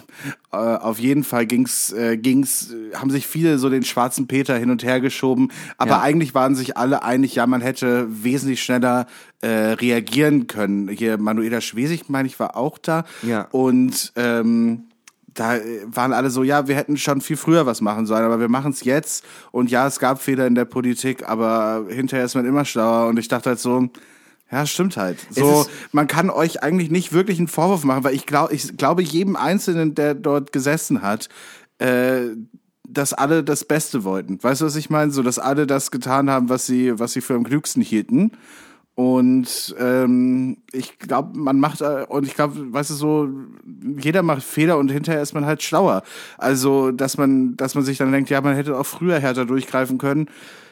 auf jeden Fall ging's, äh, ging's, haben sich viele so den schwarzen Peter hin und her geschoben. Aber Ja. eigentlich waren sich alle einig, ja, man hätte wesentlich schneller äh, reagieren können. Hier Manuela Schwesig, meine ich, war auch da. Ja. Und ähm, da äh, waren alle so, ja, wir hätten schon viel früher was machen sollen, aber wir machen es jetzt. Und ja, es gab Fehler in der Politik, aber hinterher ist man immer schlauer. Und ich dachte halt so, ja, stimmt halt. So, man kann euch eigentlich nicht wirklich einen Vorwurf machen, weil ich glaube, ich glaube jedem Einzelnen, der dort gesessen hat, äh, dass alle das Beste wollten. Weißt du, was ich meine? So, dass alle das getan haben, was sie, was sie für am klügsten hielten. Und ähm, ich glaube, man macht, äh, und ich glaube, weißt du, so, jeder macht Fehler und hinterher ist man halt schlauer. Also, dass man, dass man sich dann denkt, ja, man hätte auch früher härter durchgreifen können.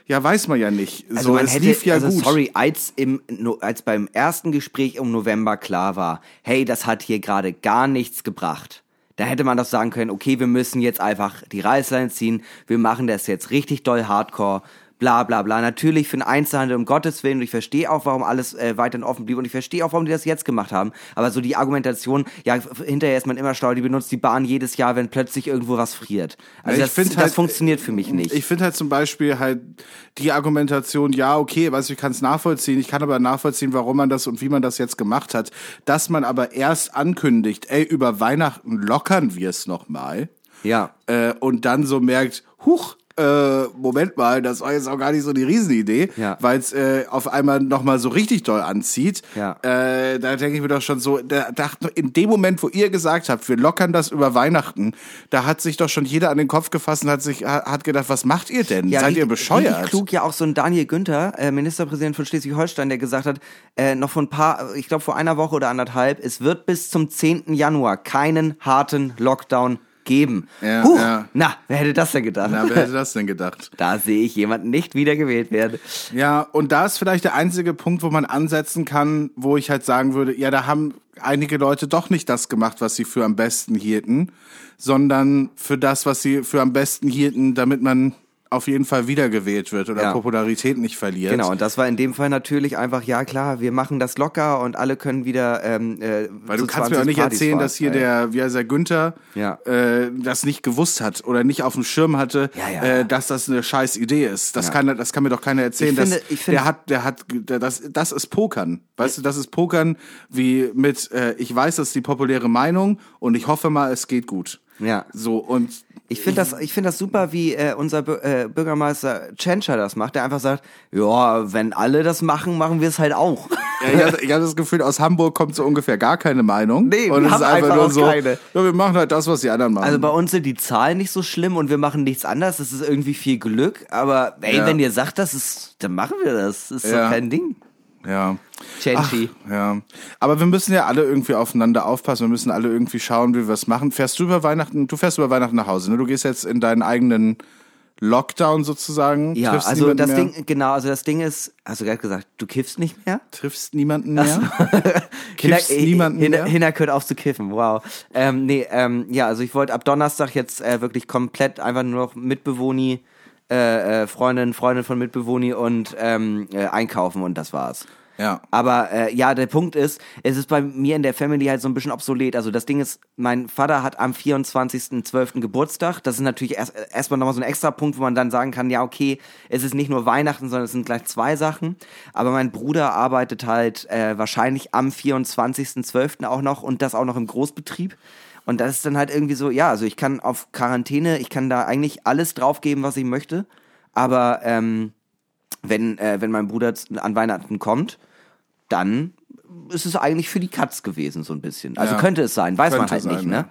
Ja, weiß man ja nicht. Also so, man es hätte, lief ja also gut. sorry, als, im, als beim ersten Gespräch im November klar war, hey, das hat hier gerade gar nichts gebracht. Da hätte man doch sagen können, okay, wir müssen jetzt einfach die Reißleine ziehen, wir machen das jetzt richtig doll hardcore, bla bla bla. Natürlich für den Einzelhandel, um Gottes Willen, und ich verstehe auch, warum alles äh, weiterhin offen blieb und ich verstehe auch, warum die das jetzt gemacht haben. Aber so die Argumentation, ja, hinterher ist man immer schlau, die benutzt die Bahn jedes Jahr, wenn plötzlich irgendwo was friert. Also Ich das, das halt- funktioniert für mich nicht. Ich finde halt zum Beispiel halt die Argumentation, ja, okay, weißt du, ich kann es nachvollziehen, ich kann aber nachvollziehen, warum man das und wie man das jetzt gemacht hat, dass man aber erst ankündigt, ey, über Weihnachten lockern wir es nochmal ja. äh, und dann so merkt, huch, äh, Moment mal, das war jetzt auch gar nicht so die Riesenidee, Ja. weil es äh, auf einmal nochmal so richtig doll anzieht. Ja. Äh, da denke ich mir doch schon so, da dachte in dem Moment, wo ihr gesagt habt, wir lockern das über Weihnachten, da hat sich doch schon jeder an den Kopf gefasst und hat sich hat gedacht, was macht ihr denn? Seid richtig- ihr bescheuert? Richtig klug ja auch so ein Daniel Günther, äh, Ministerpräsident von Schleswig-Holstein, der gesagt hat, äh, noch vor ein paar, ich glaube vor einer Woche oder anderthalb, es wird bis zum 10. Januar keinen harten Lockdown geben. Ja, Huch, ja. Na, wer hätte das denn gedacht? Na, wer hätte das denn gedacht? da sehe ich jemanden nicht wiedergewählt werden. Ja, und da ist vielleicht der einzige Punkt, wo man ansetzen kann, wo ich halt sagen würde, ja, da haben einige Leute doch nicht das gemacht, was sie für am besten hielten, sondern für das, was sie für am besten hielten, damit man auf jeden Fall wiedergewählt wird oder Ja. Popularität nicht verliert. Genau, und das war in dem Fall natürlich einfach, ja klar, wir machen das locker und alle können wieder. Ähm, äh, Weil zu du kannst mir auch 20 nicht Partys erzählen, fahren. dass hier ja. der, wie heißt der, Günther, Ja. äh, das nicht gewusst hat oder nicht auf dem Schirm hatte, Ja. Äh, dass das eine scheiß Idee ist. Das, kann, das kann mir doch keiner erzählen. Ich finde- dass, ich finde- der hat, der hat, der, das, das ist Pokern. Weißt du, das ist Pokern wie mit, äh, ich weiß, das ist die populäre Meinung und ich hoffe mal, es geht gut. Ja. So, und Ich finde das, ich finde das super, wie äh, unser Bü äh, Bürgermeister Tschentscher das macht, der einfach sagt, ja, wenn alle das machen, machen wir es halt auch. Ja, ich habe hab das Gefühl, aus Hamburg kommt so ungefähr gar keine Meinung. Nee, und wir es haben ist einfach, einfach nur so, keine. ja, wir machen halt das, was die anderen machen. Also bei uns sind die Zahlen nicht so schlimm und wir machen nichts anderes. Das ist irgendwie viel Glück. Aber ey, Ja. wenn ihr sagt, das ist, dann machen wir das. Das ist Ja. doch kein Ding. Ja. Chenchi. Ja, aber wir müssen ja alle irgendwie aufeinander aufpassen. Wir müssen alle irgendwie schauen, wie wir es machen. Fährst du über Weihnachten? Du fährst über Weihnachten nach Hause. Ne? Du gehst jetzt in deinen eigenen Lockdown sozusagen. Ja, triffst also das mehr, Ding, genau, also das Ding ist, hast du gerade gesagt, du kiffst nicht mehr? triffst niemanden mehr. Kiffst Hinter- niemanden hinter, mehr. Hinter hört auf zu kiffen, wow. Ähm, nee, ähm, ja, also ich wollte ab Donnerstag jetzt äh, wirklich komplett einfach nur noch Mitbewohni, äh, äh, Freundin, Freundin von Mitbewohni und ähm, äh, einkaufen und das war's. Ja. Aber äh, ja, der Punkt ist, es ist bei mir in der Family halt so ein bisschen obsolet. Also das Ding ist, mein Vater hat am 24.12. Geburtstag. Das ist natürlich erst erstmal nochmal so ein extra Punkt, wo man dann sagen kann, ja, okay, es ist nicht nur Weihnachten, sondern es sind gleich zwei Sachen. Aber mein Bruder arbeitet halt äh, wahrscheinlich am 24.12. auch noch und das auch noch im Großbetrieb. Und das ist dann halt irgendwie so, ja, also ich kann auf Quarantäne, ich kann da eigentlich alles draufgeben, was ich möchte. Aber ähm, wenn, äh, wenn mein Bruder an Weihnachten kommt, dann ist es eigentlich für die Katz gewesen, so ein bisschen. Also Ja. könnte es sein, weiß man Könnte halt sein, nicht, ja. ne?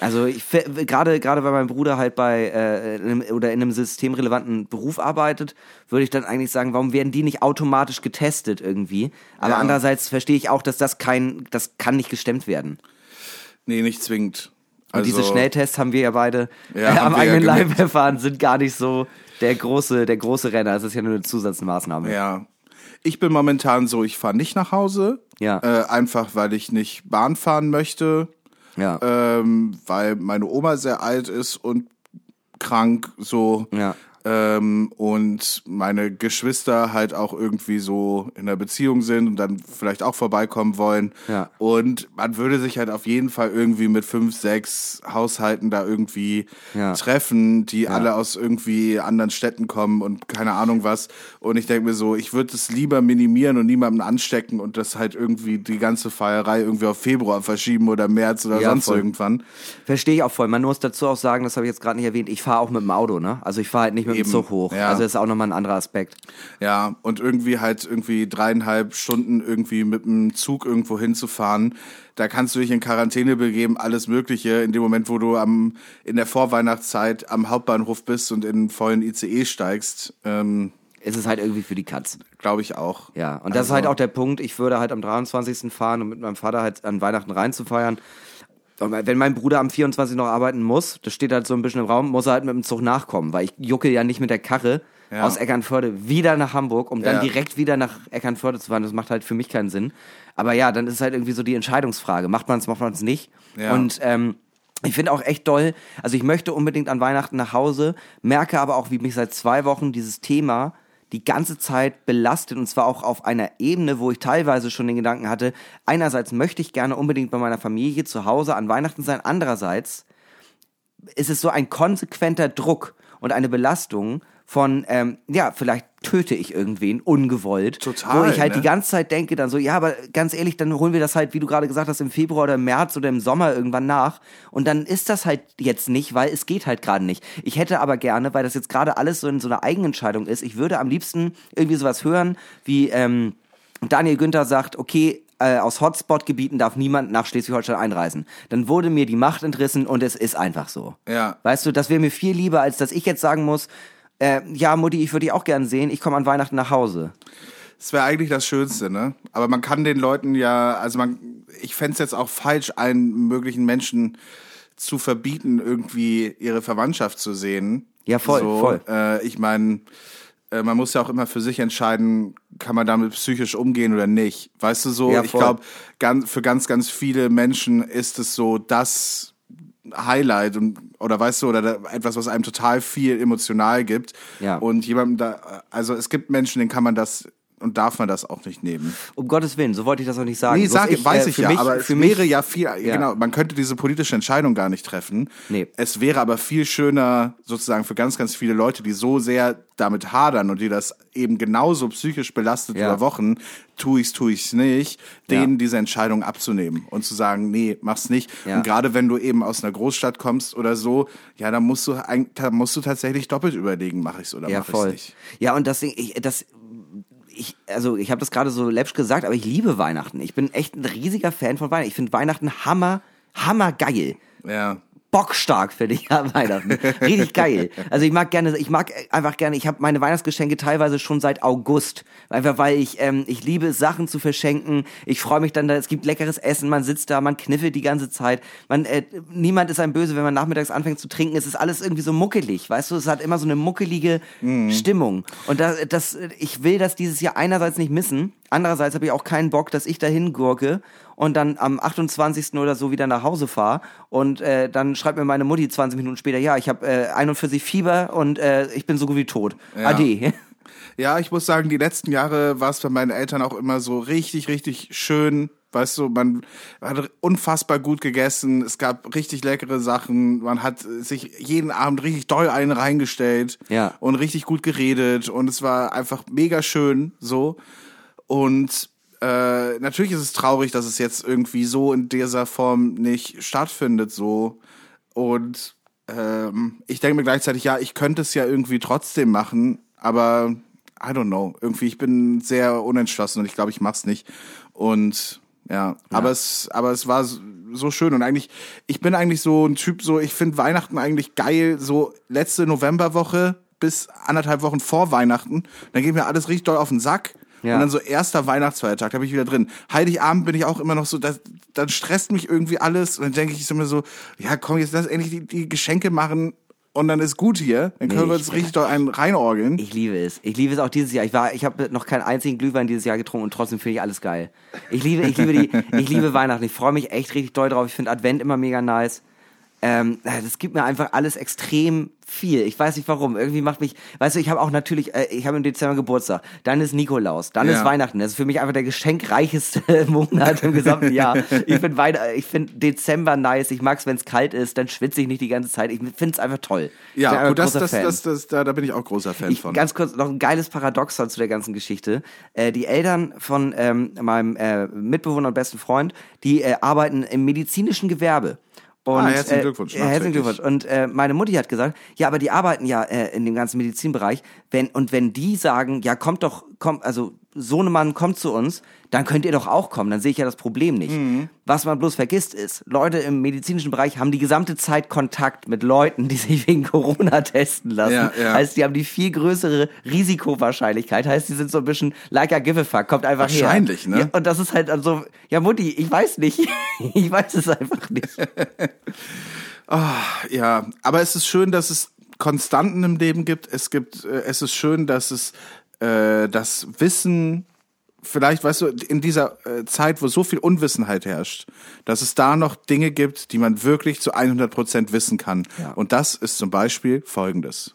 Also ich gerade gerade weil mein Bruder halt bei äh, in einem, oder in einem systemrelevanten Beruf arbeitet, würde ich dann eigentlich sagen, warum werden die nicht automatisch getestet irgendwie? Aber Ja. andererseits verstehe ich auch, dass das kein das kann nicht gestemmt werden. Nee, nicht zwingend. Und Also, diese Schnelltests haben wir ja beide Ja, äh, am wir ja eigenen Leib erfahren, sind gar nicht so der große der große Renner. Es ist ja nur eine Zusatzmaßnahme. Ja. Ich bin momentan so, ich fahre nicht nach Hause. Ja. Äh, einfach, weil ich nicht Bahn fahren möchte. Ja. ähm, weil meine Oma sehr alt ist und krank so. Ja. Ähm, und meine Geschwister halt auch irgendwie so in der Beziehung sind und dann vielleicht auch vorbeikommen wollen. Ja. Und man würde sich halt auf jeden Fall irgendwie mit fünf, sechs Haushalten da irgendwie Ja. treffen, die alle aus irgendwie anderen Städten kommen und keine Ahnung was. Und ich denke mir so, ich würde es lieber minimieren und niemanden anstecken und das halt irgendwie die ganze Feierei irgendwie auf Februar verschieben oder März oder Ja, sonst voll. irgendwann. Verstehe ich auch voll. Man muss dazu auch sagen, das habe ich jetzt gerade nicht erwähnt, ich fahre auch mit dem Auto, ne? Also ich fahre halt nicht mit Eben, dem Zug hoch. ja. Also das ist auch nochmal ein anderer Aspekt. Ja, und irgendwie halt irgendwie dreieinhalb Stunden irgendwie mit dem Zug irgendwo hinzufahren. Da kannst du dich in Quarantäne begeben, alles Mögliche. In dem Moment, wo du am, in der Vorweihnachtszeit am Hauptbahnhof bist und in vollen ICE steigst, ähm, Es ist halt irgendwie für die Katz. glaube ich auch. Ja, und das ist Also- halt auch der Punkt, ich würde halt am 23. fahren, um mit meinem Vater halt an Weihnachten reinzufeiern. Aber wenn mein Bruder am 24. noch arbeiten muss, das steht halt so ein bisschen im Raum, muss er halt mit dem Zug nachkommen, weil ich jucke ja nicht mit der Karre Ja. aus Eckernförde wieder nach Hamburg, um dann Ja. direkt wieder nach Eckernförde zu fahren. Das macht halt für mich keinen Sinn. Aber ja, dann ist halt irgendwie so die Entscheidungsfrage. Macht man es, macht man es nicht? Ja. Und ähm, ich finde auch echt doll, also ich möchte unbedingt an Weihnachten nach Hause, merke aber auch, wie mich seit zwei Wochen dieses Thema die ganze Zeit belastet und zwar auch auf einer Ebene, wo ich teilweise schon den Gedanken hatte, einerseits möchte ich gerne unbedingt bei meiner Familie zu Hause an Weihnachten sein, andererseits ist es so ein konsequenter Druck und eine Belastung von, ähm, ja, vielleicht töte ich irgendwen ungewollt. Total, Wo ich halt ne? die ganze Zeit denke dann so, ja, aber ganz ehrlich, dann holen wir das halt, wie du gerade gesagt hast, im Februar oder im März oder im Sommer irgendwann nach. Und dann ist das halt jetzt nicht, weil es geht halt gerade nicht. Ich hätte aber gerne, weil das jetzt gerade alles so in so einer Eigenentscheidung ist, ich würde am liebsten irgendwie sowas hören, wie, ähm, Daniel Günther sagt, okay, äh, aus Hotspot-Gebieten darf niemand nach Schleswig-Holstein einreisen. Dann wurde mir die Macht entrissen und es ist einfach so. Ja. Weißt du, das wäre mir viel lieber, als dass ich jetzt sagen muss, äh, ja, Mutti, ich würde dich auch gern sehen, ich komme an Weihnachten nach Hause. Das wäre eigentlich das Schönste, ne? Aber man kann den Leuten ja, also man, ich fänd's jetzt auch falsch, allen möglichen Menschen zu verbieten, irgendwie ihre Verwandtschaft zu sehen. Ja, voll, so, voll. Äh, ich meine, äh, man muss ja auch immer für sich entscheiden, kann man damit psychisch umgehen oder nicht. Weißt du so? Ja, ich glaube, für ganz, ganz viele Menschen ist es so das Highlight und oder weißt du oder da, etwas, was einem total viel emotional gibt. Ja. Und jemandem da, also es gibt Menschen, denen kann man das und darf man das auch nicht nehmen. Um Gottes Willen, so wollte ich das auch nicht sagen. Nee, sag, weiß äh, ich ja, mich, aber für es mich, wäre ja viel, genau, man könnte diese politische Entscheidung gar nicht treffen. Nee. Es wäre aber viel schöner, sozusagen für ganz, ganz viele Leute, die so sehr damit hadern und die das eben genauso psychisch belastet Ja. über Wochen, tu ich's, tu ich's nicht, denen Ja. diese Entscheidung abzunehmen und zu sagen, nee, mach's nicht. Ja. Und gerade wenn du eben aus einer Großstadt kommst oder so, ja, da musst du, da musst du tatsächlich doppelt überlegen, mache ich's oder ja, mach voll. ich's nicht. Ja, und das, ich, das, ich, also ich habe das gerade so läppsch gesagt, aber ich liebe Weihnachten. Ich bin echt ein riesiger Fan von Weihnachten. Ich finde Weihnachten hammer, hammer geil. Ja. Bockstark finde ich an Weihnachten. Richtig geil. Also ich mag gerne, ich mag einfach gerne, ich habe meine Weihnachtsgeschenke teilweise schon seit August. Einfach weil ich, ähm, ich liebe es, Sachen zu verschenken. Ich freue mich dann, da, es gibt leckeres Essen, man sitzt da, man kniffelt die ganze Zeit. Man, äh, niemand ist einem böse, wenn man nachmittags anfängt zu trinken. Es ist alles irgendwie so muckelig, weißt du? Es hat immer so eine muckelige Stimmung. Und das, das, ich will das dieses Jahr einerseits nicht missen. Andererseits habe ich auch keinen Bock, dass ich dahin gurke und dann am 28. oder so wieder nach Hause fahre und äh, dann schreibt mir meine Mutti 20 Minuten später, ja, ich habe äh, 41 Fieber und äh, ich bin so gut wie tot. Ja. Ade. Ja, ich muss sagen, die letzten Jahre war es bei meinen Eltern auch immer so richtig, richtig schön. Weißt du, man hat unfassbar gut gegessen, es gab richtig leckere Sachen, man hat sich jeden Abend richtig doll einen reingestellt Ja. und richtig gut geredet und es war einfach mega schön so. Und äh, natürlich ist es traurig, dass es jetzt irgendwie so in dieser Form nicht stattfindet so. Und ähm, ich denke mir gleichzeitig, ja, ich könnte es ja irgendwie trotzdem machen, aber I don't know. Irgendwie, ich bin sehr unentschlossen und ich glaube, ich mach's nicht. Und ja, aber es, aber es war so- so schön und eigentlich, ich bin eigentlich so ein Typ, so, ich finde Weihnachten eigentlich geil, so letzte Novemberwoche bis anderthalb Wochen vor Weihnachten, dann geht mir alles richtig doll auf den Sack. Ja. Und dann so erster Weihnachtsfeiertag, da bin ich wieder drin. Heiligabend bin ich auch immer noch so, das, dann stresst mich irgendwie alles und dann denke ich so immer so, ja komm, jetzt lass endlich die, die Geschenke machen und dann ist gut hier. Dann können Nee, wir uns richtig doll einen reinorgeln. Ich liebe es. Ich liebe es auch dieses Jahr. Ich war, ich habe noch keinen einzigen Glühwein dieses Jahr getrunken und trotzdem finde ich alles geil. Ich liebe, ich liebe die, ich liebe Weihnachten. Ich freue mich echt richtig doll drauf. Ich finde Advent immer mega nice. Ähm, das gibt mir einfach alles extrem viel. Ich weiß nicht warum. Irgendwie macht mich, weißt du, ich habe auch natürlich, äh, ich habe im Dezember Geburtstag. Dann ist Nikolaus, dann Ja. ist Weihnachten. Das ist für mich einfach der geschenkreicheste Monat im gesamten Jahr. Ich finde Weihn- ich finde Dezember nice. Ich mag's, wenn es kalt ist. Dann schwitze ich nicht die ganze Zeit. Ich finde es einfach toll. Ja, gut, das, das, das, das, da, da bin ich auch großer Fan Ich, von. ganz kurz noch ein geiles Paradoxon zu der ganzen Geschichte. Äh, die Eltern von ähm, meinem äh, Mitbewohner und besten Freund, die äh, arbeiten im medizinischen Gewerbe. Und, Ah, herzlichen äh, Glückwunsch, äh, herzlichen. Glückwunsch. Und äh, meine Mutti hat gesagt, ja, aber die arbeiten ja äh, in dem ganzen Medizinbereich. Wenn, und wenn die sagen, ja, kommt doch, kommt, also Sohnemann kommt zu uns, dann könnt ihr doch auch kommen. Dann sehe ich ja das Problem nicht. Mhm. Was man bloß vergisst ist, Leute im medizinischen Bereich haben die gesamte Zeit Kontakt mit Leuten, die sich wegen Corona testen lassen. Ja, ja. Heißt, die haben die viel größere Risikowahrscheinlichkeit. Heißt, die sind so ein bisschen like a give a fuck, kommt einfach her. Wahrscheinlich, ne? Ja, und das ist halt also, ja Mutti, ich weiß nicht. ich weiß es einfach nicht. Ja, aber es ist schön, dass es Konstanten im Leben gibt. Es gibt, äh, es ist schön, dass es äh, das Wissen, vielleicht, weißt du, in dieser äh, Zeit, wo so viel Unwissenheit herrscht, dass es da noch Dinge gibt, die man wirklich zu 100 Prozent wissen kann. Ja. Und das ist zum Beispiel Folgendes.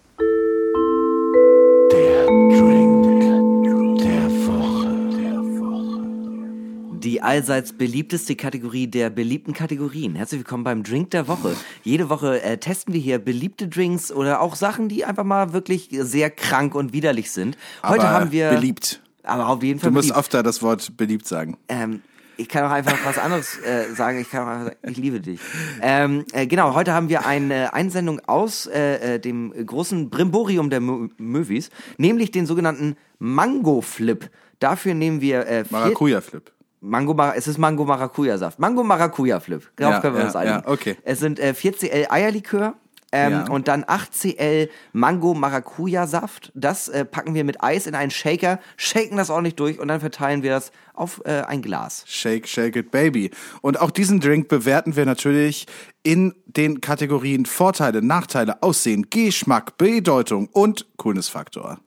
Die allseits beliebteste Kategorie der beliebten Kategorien. Herzlich willkommen beim Drink der Woche. Jede Woche äh, testen wir hier beliebte Drinks oder auch Sachen, die einfach mal wirklich sehr krank und widerlich sind. Heute Aber haben wir beliebt. Aber auf jeden Fall Du musst beliebt. öfter das Wort beliebt sagen. Ähm, ich kann auch einfach was anderes äh, sagen. Ich kann auch einfach sagen, ich liebe dich. Ähm, äh, genau, heute haben wir eine Einsendung aus äh, äh, dem großen Brimborium der Mo Movies, nämlich den sogenannten Mango Flip. Dafür nehmen wir äh, vier- Maracuja-Flip. Mango, es ist Mango Maracuja Saft. Mango Maracuja Flip. Darauf Ja, können wir ja, uns einigen. ja, okay. Es sind äh, 4cl Eierlikör. Ähm. Und dann 8cl Mango Maracuja Saft. Das äh, packen wir mit Eis in einen Shaker, shaken das ordentlich durch und dann verteilen wir das auf äh, ein Glas. Shake, shake it, baby. Und auch diesen Drink bewerten wir natürlich in den Kategorien Vorteile, Nachteile, Aussehen, Geschmack, Bedeutung und Coolness-Faktor.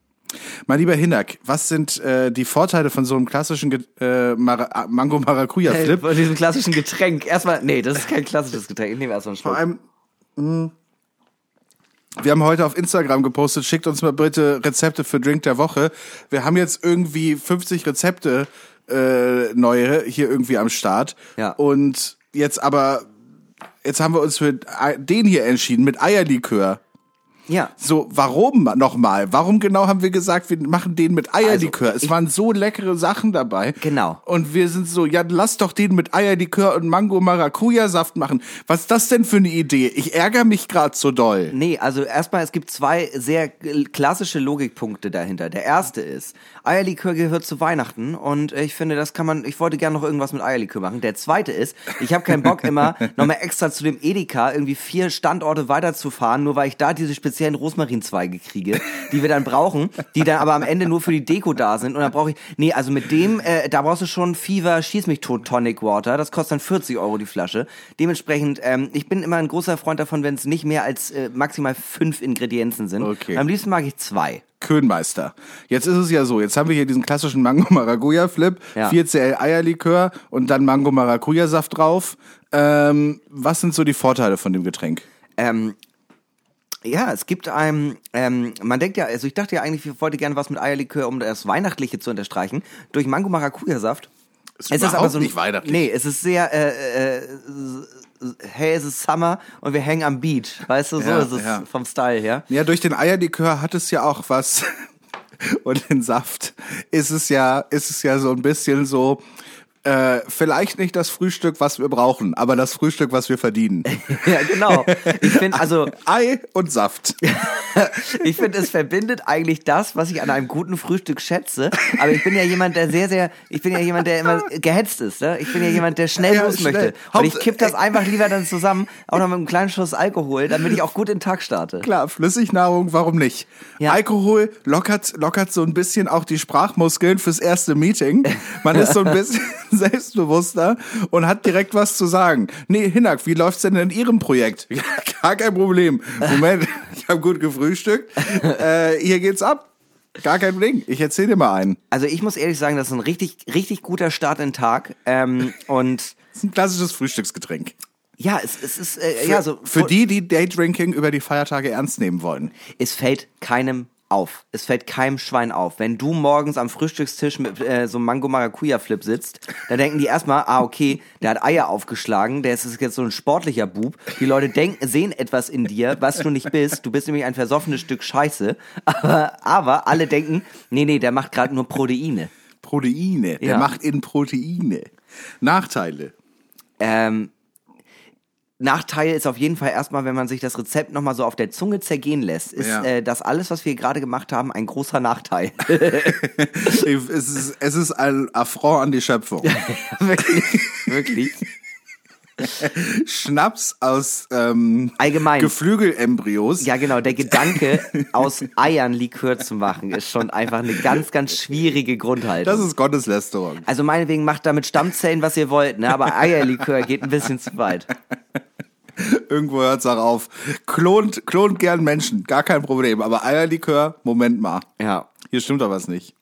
Mein lieber Hinak, was sind äh, die Vorteile von so einem klassischen Ge äh, Mara Mango Maracuja Flip? Von diesem klassischen Getränk. Erstmal, nee, das ist kein klassisches Getränk. Ich nehme erstmal einen Schluck. Vor allem, Wir haben heute auf Instagram gepostet, schickt uns mal bitte Rezepte für Drink der Woche. Wir haben jetzt irgendwie 50 Rezepte äh, neue hier irgendwie am Start. Ja. Und jetzt aber, jetzt haben wir uns für den hier entschieden, mit Eierlikör. Ja. So, warum nochmal? Warum genau haben wir gesagt, wir machen den mit Eierlikör? es Also, ich- waren so leckere Sachen dabei. Genau. Und wir sind so, ja, lass doch den mit Eierlikör und Mango-Maracuja-Saft machen. Was ist das denn für eine Idee? Ich ärgere mich gerade so doll. Nee, also erstmal, es gibt zwei sehr klassische Logikpunkte dahinter. Der erste ist, Eierlikör gehört zu Weihnachten und ich finde, das kann man, ich wollte gerne noch irgendwas mit Eierlikör machen. Der zweite ist, ich habe keinen Bock immer nochmal extra zu dem Edeka irgendwie vier Standorte weiterzufahren, nur weil ich da diese speziellen Rosmarinzweige kriege, die wir dann brauchen, die dann aber am Ende nur für die Deko da sind und dann brauche ich, nee, also mit dem, äh, da brauchst du schon Fever Schieß mich tot Tonic Water, das kostet dann 40 Euro die Flasche. Dementsprechend, ähm, ich bin immer ein großer Freund davon, wenn es nicht mehr als äh, maximal fünf Ingredienzen sind. Okay. Am liebsten mag ich zwei. Könmeister. Jetzt ist es ja so, jetzt haben wir hier diesen klassischen Mango-Maracuja-Flip, Ja. 4cl Eierlikör und dann Mango-Maracuja-Saft drauf. Ähm, was sind so die Vorteile von dem Getränk? Ähm, ja, es gibt einem, ähm, man denkt ja, also ich dachte ja eigentlich, ich wollte gerne was mit Eierlikör, um das Weihnachtliche zu unterstreichen. Durch Mango Maracuja Saft. Ist Es ist aber so ein, nicht weihnachtlich. Nee, es ist sehr, äh, äh, hey, es ist Summer und wir hängen am Beach. Weißt du, so Ja, ist es ja. vom Style her. Ja, durch den Eierlikör hat es ja auch was. Und den Saft ist es ja, ist es ja so ein bisschen so, äh, vielleicht nicht das Frühstück, was wir brauchen, aber das Frühstück, was wir verdienen. ja, genau. Ich finde, also, Ei und Saft. ich finde, es verbindet eigentlich das, was ich an einem guten Frühstück schätze. Aber ich bin ja jemand, der sehr, sehr, ich bin ja jemand, der immer gehetzt ist. Ne? Ich bin ja jemand, der schnell Ja, los schnell. möchte. Und ich kipp das einfach lieber dann zusammen, auch noch mit einem kleinen Schuss Alkohol, damit ich auch gut in den Tag starte. Klar, Flüssignahrung, warum nicht? Ja. Alkohol lockert, lockert so ein bisschen auch die Sprachmuskeln fürs erste Meeting. Man ist so ein bisschen selbstbewusster und hat direkt was zu sagen. Nee, Hinak, wie läuft's denn in Ihrem Projekt? Ja, gar kein Problem. Moment, ich habe gut gefrühstückt. Äh, hier geht's ab. Gar kein Ding. Ich erzähl dir mal einen. Also ich muss ehrlich sagen, das ist ein richtig, richtig guter Start in den Tag. Ähm, und Das ist ein klassisches Frühstücksgetränk. ja, es, es ist, äh, ja, so. Für die, die Daydrinking über die Feiertage ernst nehmen wollen. es fällt keinem auf. Es fällt keinem Schwein auf. Wenn du morgens am Frühstückstisch mit äh, so einem Mango Maracuja Flip sitzt, dann denken die erstmal, ah okay, der hat Eier aufgeschlagen, der ist jetzt so ein sportlicher Bub. Die Leute denken, sehen etwas in dir, was du nicht bist. Du bist nämlich ein versoffenes Stück Scheiße. Aber, aber alle denken, nee, nee, der macht gerade nur Proteine. Proteine. Der Ja. macht in Proteine. Nachteile. Ähm, Nachteil ist auf jeden Fall erstmal, wenn man sich das Rezept nochmal so auf der Zunge zergehen lässt, ist Ja. äh, das alles, was wir gerade gemacht haben, ein großer Nachteil. es, ist, es ist ein Affront an die Schöpfung. wirklich, wirklich. Schnaps aus ähm, Allgemein. Geflügelembryos. Ja, genau. Der Gedanke, aus Eiern Likör zu machen, ist schon einfach eine ganz, ganz schwierige Grundhaltung. Das ist Gotteslästerung. also meinetwegen macht damit Stammzellen, was ihr wollt, ne? aber Eierlikör geht ein bisschen zu weit. Irgendwo hört's auch auf. Klont, klont gern Menschen, gar kein Problem. Aber Eierlikör, Moment mal. Ja. Hier stimmt doch was nicht.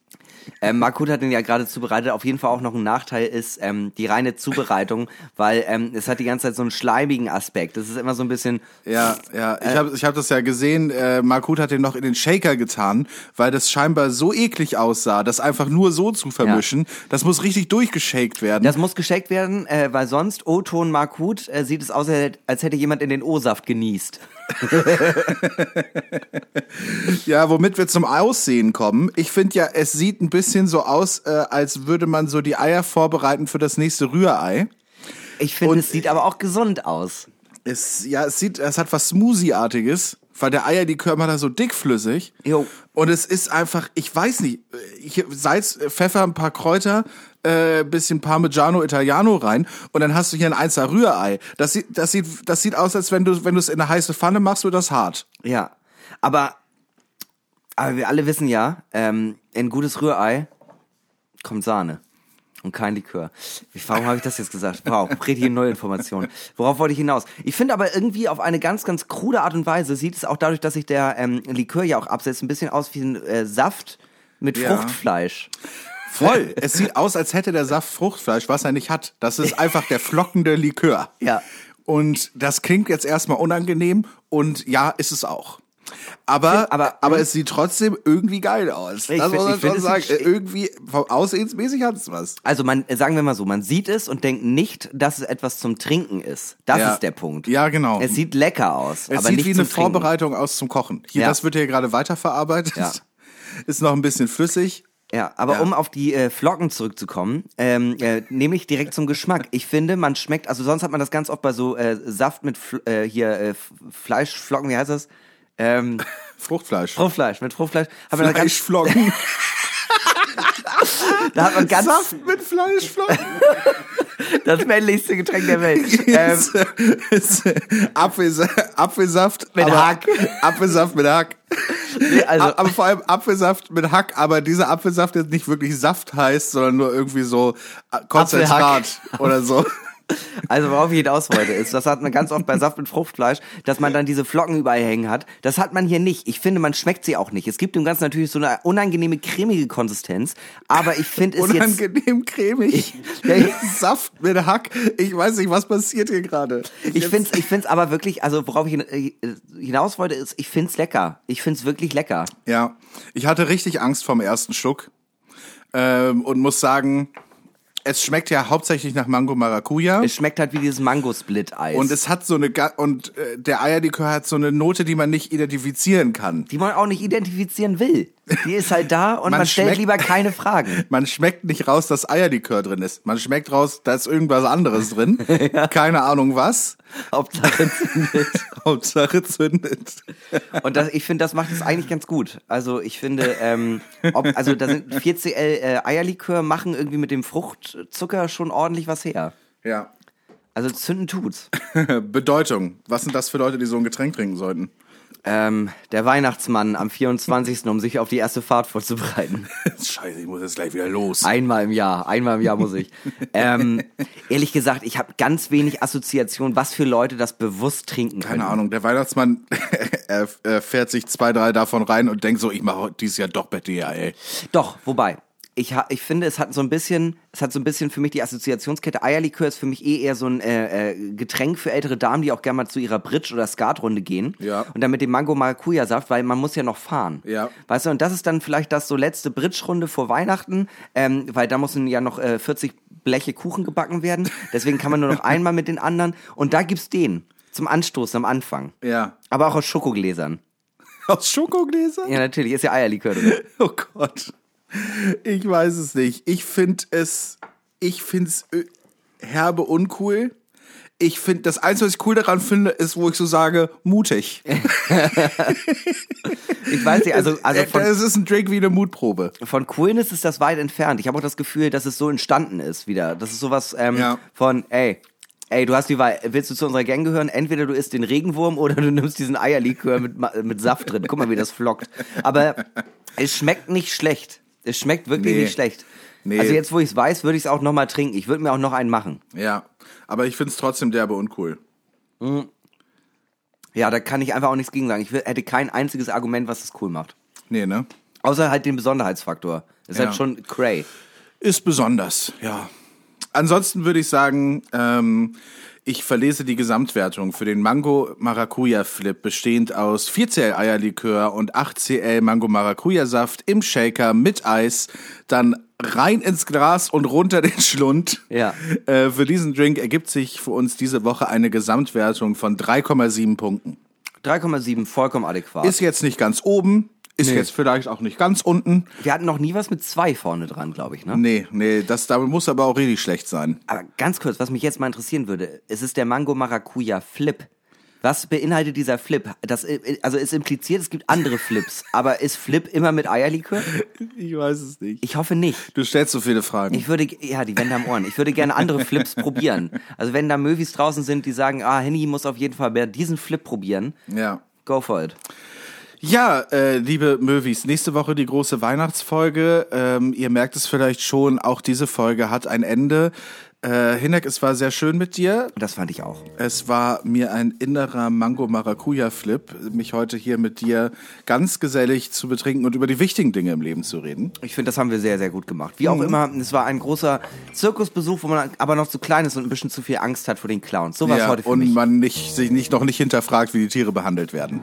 Ähm, Markut hat den ja gerade zubereitet. Auf jeden Fall auch noch ein Nachteil ist ähm, die reine Zubereitung, weil ähm, es hat die ganze Zeit so einen schleimigen Aspekt. Das ist immer so ein bisschen. Ja, ja, ich habe ich hab das ja gesehen. Äh, Markut hat den noch in den Shaker getan, weil das scheinbar so eklig aussah, das einfach nur so zu vermischen. Das muss richtig durchgeschakt werden. Das muss gescheckt werden, äh, weil sonst O-Ton Markut äh, sieht es aus, als hätte jemand in den O-Saft genießt. Ja, womit wir zum Aussehen kommen. Ich finde ja, es sieht ein bisschen so aus, äh, als würde man so die Eier vorbereiten für das nächste Rührei. Ich finde, es sieht aber auch gesund aus. Es, ja, es sieht, es hat was Smoothie-artiges, weil der Eierlikör macht da so dickflüssig. Jo. Und es ist einfach, ich weiß nicht, ich, Salz, Pfeffer, ein paar Kräuter, äh, bisschen Parmigiano Italiano rein und dann hast du hier ein Einser Rührei. Das sieht, das sieht, das sieht aus, als wenn du, wenn du es in eine heiße Pfanne machst, wird das hart. Ja. Aber, aber wir alle wissen ja, ähm, in gutes Rührei kommt Sahne. Und kein Likör. Warum habe ich das jetzt gesagt? Wow, richtige Neuinformation. Worauf wollte ich hinaus? Ich finde aber irgendwie auf eine ganz, ganz krude Art und Weise sieht es auch dadurch, dass sich der ähm, Likör ja auch absetzt, ein bisschen aus wie ein äh, Saft mit Ja. Fruchtfleisch. Voll. es sieht aus, als hätte der Saft Fruchtfleisch, was er nicht hat. Das ist einfach der flockende Likör. Ja. Und das klingt jetzt erstmal unangenehm und ja, ist es auch. Aber, aber- aber, es sieht trotzdem irgendwie geil aus. Ich das find- muss man find, schon sagen. Irgendwie, Aussehensmäßig hat es was. Also man, sagen wir mal so, man sieht es und denkt nicht, dass es etwas zum Trinken ist. Das Ja. ist der Punkt. Ja, genau. Es sieht lecker aus, Es sieht wie eine. Vorbereitung aus zum Kochen. Hier, Ja. das wird hier gerade weiterverarbeitet. Ja. Ist noch ein bisschen flüssig. Ja, aber Ja. um auf die äh, Flocken zurückzukommen, ähm, äh, nämlich direkt zum Geschmack. Ich finde, man schmeckt, also sonst hat man das ganz oft bei so äh, Saft mit Fl äh, hier äh, Fleischflocken, wie heißt das? Ähm, Fruchtfleisch. Fruchtfleisch, mit Fruchtfleisch. Hat Fleischflocken. da hat man ganz Saft mit Fleischflocken. das männlichste Getränk der Welt. ähm, Ist, ist, Apfels, Apfelsaft Mit aber- Hack. Apfelsaft mit Hack. nee, also, aber vor allem Apfelsaft mit Hack, aber dieser Apfelsaft jetzt nicht wirklich Saft heißt, sondern nur irgendwie so äh, Konzentrat oder so. Also worauf ich hinaus wollte, ist, das hat man ganz oft bei Saft mit Fruchtfleisch, dass man dann diese Flocken überall hängen hat. Das hat man hier nicht. Ich finde, man schmeckt sie auch nicht. Es gibt dem Ganzen natürlich so eine unangenehme, cremige Konsistenz, aber ich finde es jetzt... Unangenehm cremig. Ja, ja. Saft mit Hack. Ich weiß nicht, was passiert hier gerade. Ich finde es ich find's aber wirklich, also worauf ich äh, hinaus wollte, ist, ich finde es lecker. Ich finde es wirklich lecker. Ja, ich hatte richtig Angst vom ersten Schluck ähm, und muss sagen, es schmeckt ja hauptsächlich nach Mango Maracuja. Es schmeckt halt wie dieses Mango-Split-Eis. Und es hat so eine Ga und äh, der Eierlikör hat so eine Note, die man nicht identifizieren kann. die man auch nicht identifizieren will. Die ist halt da und man, Man stellt lieber keine Fragen. Man schmeckt nicht raus, dass Eierlikör drin ist. Man schmeckt raus, da ist irgendwas anderes drin. Keine Ahnung was. Hauptsache zündet. Hauptsache zündet. Und das, ich finde, das macht es eigentlich ganz gut. Also ich finde, ähm, ob, also da sind 4cl äh, Eierlikör machen irgendwie mit dem Fruchtzucker schon ordentlich was her. Ja. Also zünden tut's. Bedeutung. Was sind das für Leute, die so ein Getränk trinken sollten? Ähm, der Weihnachtsmann am 24., um sich auf die erste Fahrt vorzubereiten. Scheiße, ich muss jetzt gleich wieder los. Einmal im Jahr, einmal im Jahr muss ich. Ähm, ehrlich gesagt, ich habe ganz wenig Assoziation, was für Leute das bewusst trinken können. Keine Ahnung, der Weihnachtsmann er, er fährt sich zwei, drei davon rein und denkt so, ich mache dieses Jahr doch BDA, ey. Doch, wobei. Ich, ich finde, es hat so ein bisschen, es hat so ein bisschen für mich die Assoziationskette. Eierlikör ist für mich eh eher so ein äh, äh, Getränk für ältere Damen, die auch gerne mal zu ihrer Bridge- oder Skatrunde gehen. Ja. Und dann mit dem Mango-Maracuja-Saft, weil man muss ja noch fahren. Ja. Weißt du, und das ist dann vielleicht das so letzte Bridge-Runde vor Weihnachten, ähm, weil da müssen ja noch äh, 40 Bleche Kuchen gebacken werden. Deswegen kann man nur noch einmal mit den anderen. Und da gibt's den zum Anstoßen am Anfang. Ja. Aber auch aus Schokogläsern. Aus Schokogläsern? Ja, natürlich, ist ja Eierlikör drin. Oh Gott. Ich weiß es nicht. Ich finde es, ich finde es äh, herbe uncool. Ich finde, das Einzige, was ich cool daran finde, ist, wo ich so sage, mutig. Ich weiß nicht, also, also von, es ist ein Drink wie eine Mutprobe. von Coolness ist das weit entfernt. Ich habe auch das Gefühl, dass es so entstanden ist wieder. Das ist sowas ähm, Ja. von, ey, ey, du hast die Wahl, willst du zu unserer Gang gehören? Entweder du isst den Regenwurm oder du nimmst diesen Eierlikör mit, mit Saft drin. Guck mal, wie das flockt. Aber es schmeckt nicht schlecht. Es schmeckt wirklich Nee. nicht schlecht. Nee. Also jetzt, wo ich es weiß, würde ich es auch noch mal trinken. Ich würde mir auch noch einen machen. Ja. Aber ich finde es trotzdem derbe uncool. Ja, da kann ich einfach auch nichts gegen sagen. Ich hätte kein einziges Argument, was es cool macht. Nee, ne? Außer halt den Besonderheitsfaktor. Das ist Ja. halt schon cray. Ist besonders, ja. Ansonsten würde ich sagen, ähm, ich verlese die Gesamtwertung für den Mango Maracuja Flip, bestehend aus 4cl Eierlikör und 8cl Mango Maracuja Saft im Shaker mit Eis, dann rein ins Glas und runter den Schlund. Ja. Äh, für diesen Drink ergibt sich für uns diese Woche eine Gesamtwertung von 3,7 Punkten. 3,7, vollkommen adäquat. Ist jetzt nicht ganz oben, ist Nee. jetzt vielleicht auch nicht ganz unten. Wir hatten noch nie was mit zwei vorne dran, glaube ich, ne? Nee, nee, das damit muss aber auch richtig schlecht sein. Aber ganz kurz, was mich jetzt mal interessieren würde, es ist der Mango Maracuja Flip. Was beinhaltet dieser Flip? Das, äh, also es impliziert, es gibt andere Flips, aber ist Flip immer mit Eierlikör? Ich weiß es nicht. Ich hoffe nicht. Du stellst so viele Fragen. Ich würde, ja, die Wände am Ohren. Ich würde gerne andere Flips probieren. Also wenn da Möwis draußen sind, die sagen, ah, Henny muss auf jeden Fall mehr diesen Flip probieren, ja. go for it. Ja, äh, liebe Möwis, nächste Woche die große Weihnachtsfolge. Ähm, ihr merkt es vielleicht schon, auch diese Folge hat ein Ende. Äh, Hinek, es war sehr schön mit dir. Das fand ich auch. Es war mir ein innerer Mango-Maracuja-Flip, mich heute hier mit dir ganz gesellig zu betrinken und über die wichtigen Dinge im Leben zu reden. Ich finde, das haben wir sehr, sehr gut gemacht. Wie auch immer, es war ein großer Zirkusbesuch, wo man aber noch zu klein ist und ein bisschen zu viel Angst hat vor den Clowns. So war es heute für und mich. man nicht, sich nicht, noch nicht hinterfragt, wie die Tiere behandelt werden.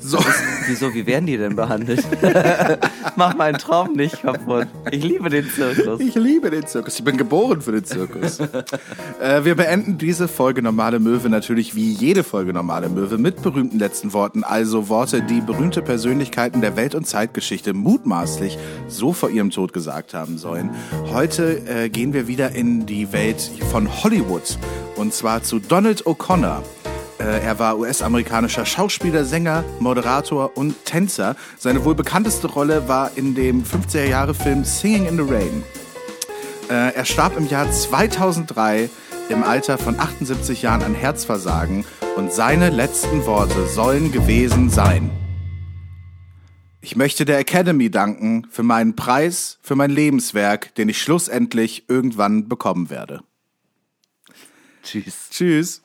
So. Wieso, wie werden die denn behandelt? Mach meinen Traum nicht kaputt. Ich liebe den Zirkus. Ich liebe den Zirkus. Ich bin geboren für den Zirkus. äh, wir beenden diese Folge Normale Möwe natürlich wie jede Folge Normale Möwe mit berühmten letzten Worten. Also Worte, die berühmte Persönlichkeiten der Welt- und Zeitgeschichte mutmaßlich so vor ihrem Tod gesagt haben sollen. Heute äh, gehen wir wieder in die Welt von Hollywood. Und zwar zu Donald O'Connor. Äh, Er war US-amerikanischer Schauspieler, Sänger, Moderator und Tänzer. Seine wohl bekannteste Rolle war in dem 50er-Jahre-Film Singing in the Rain. Äh, Er starb im Jahr 2003 im Alter von 78 Jahren an Herzversagen und seine letzten Worte sollen gewesen sein. Ich möchte der Academy danken für meinen Preis, für mein Lebenswerk, den ich schlussendlich irgendwann bekommen werde. Tschüss. Tschüss.